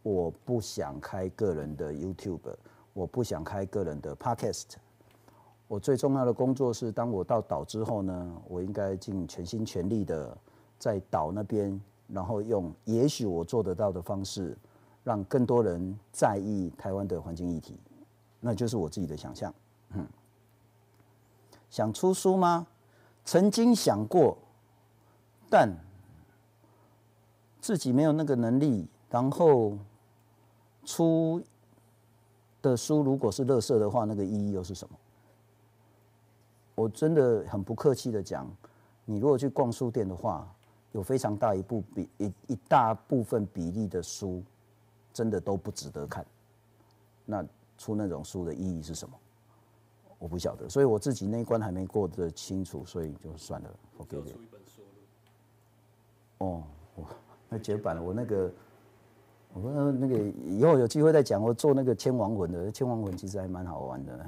我不想开个人的 YouTube，我不想开个人的 Podcast。我最重要的工作是，当我到岛之后呢，我应该尽全心全力的在岛那边，然后用也许我做得到的方式，让更多人在意台湾的环境议题，那就是我自己的想象。嗯，想出书吗？曾经想过，但自己没有那个能力。然后出的书如果是垃圾的话，那个意义又是什么？我真的很不客气的讲，你如果去逛书店的话，有非常大一部比一一大部分比例的书，真的都不值得看。那出那种书的意义是什么？我不晓得，所以我自己那一关还没过得清楚，所以就算了。我给你。哦，我那绝版了。我那个，我说那个以后有机会再讲。我做那个千王魂的，千王魂其实还蛮好玩的。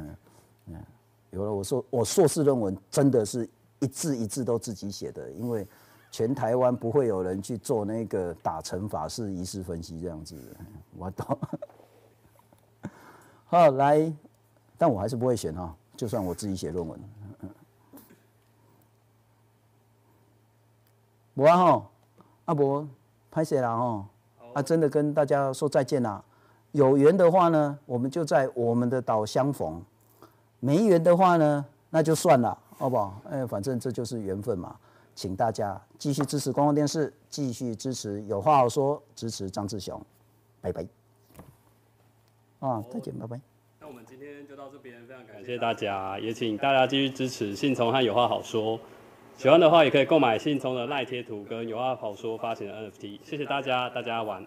嗯，有了，我说我硕士论文真的是一字一字都自己写的，因为全台湾不会有人去做那个打乘法式仪式分析这样子。我懂。好，来。但我还是不会选哈，就算我自己写论文。不阿伯拍谁了哈？啊，真的跟大家说再见啦。有缘的话呢，我们就在我们的岛相逢；没缘的话呢，那就算了，好不好？哎，反正这就是缘分嘛。请大家继续支持公共电视，继续支持有话好说，支持张志雄，拜拜。啊，再见，拜拜。那我们今天就到这边，非常感谢大家，也请大家继续支持信从和有话好说。喜欢的话也可以购买信聪的赖贴图跟有话好说发行的 NFT。谢谢大家，大家晚安。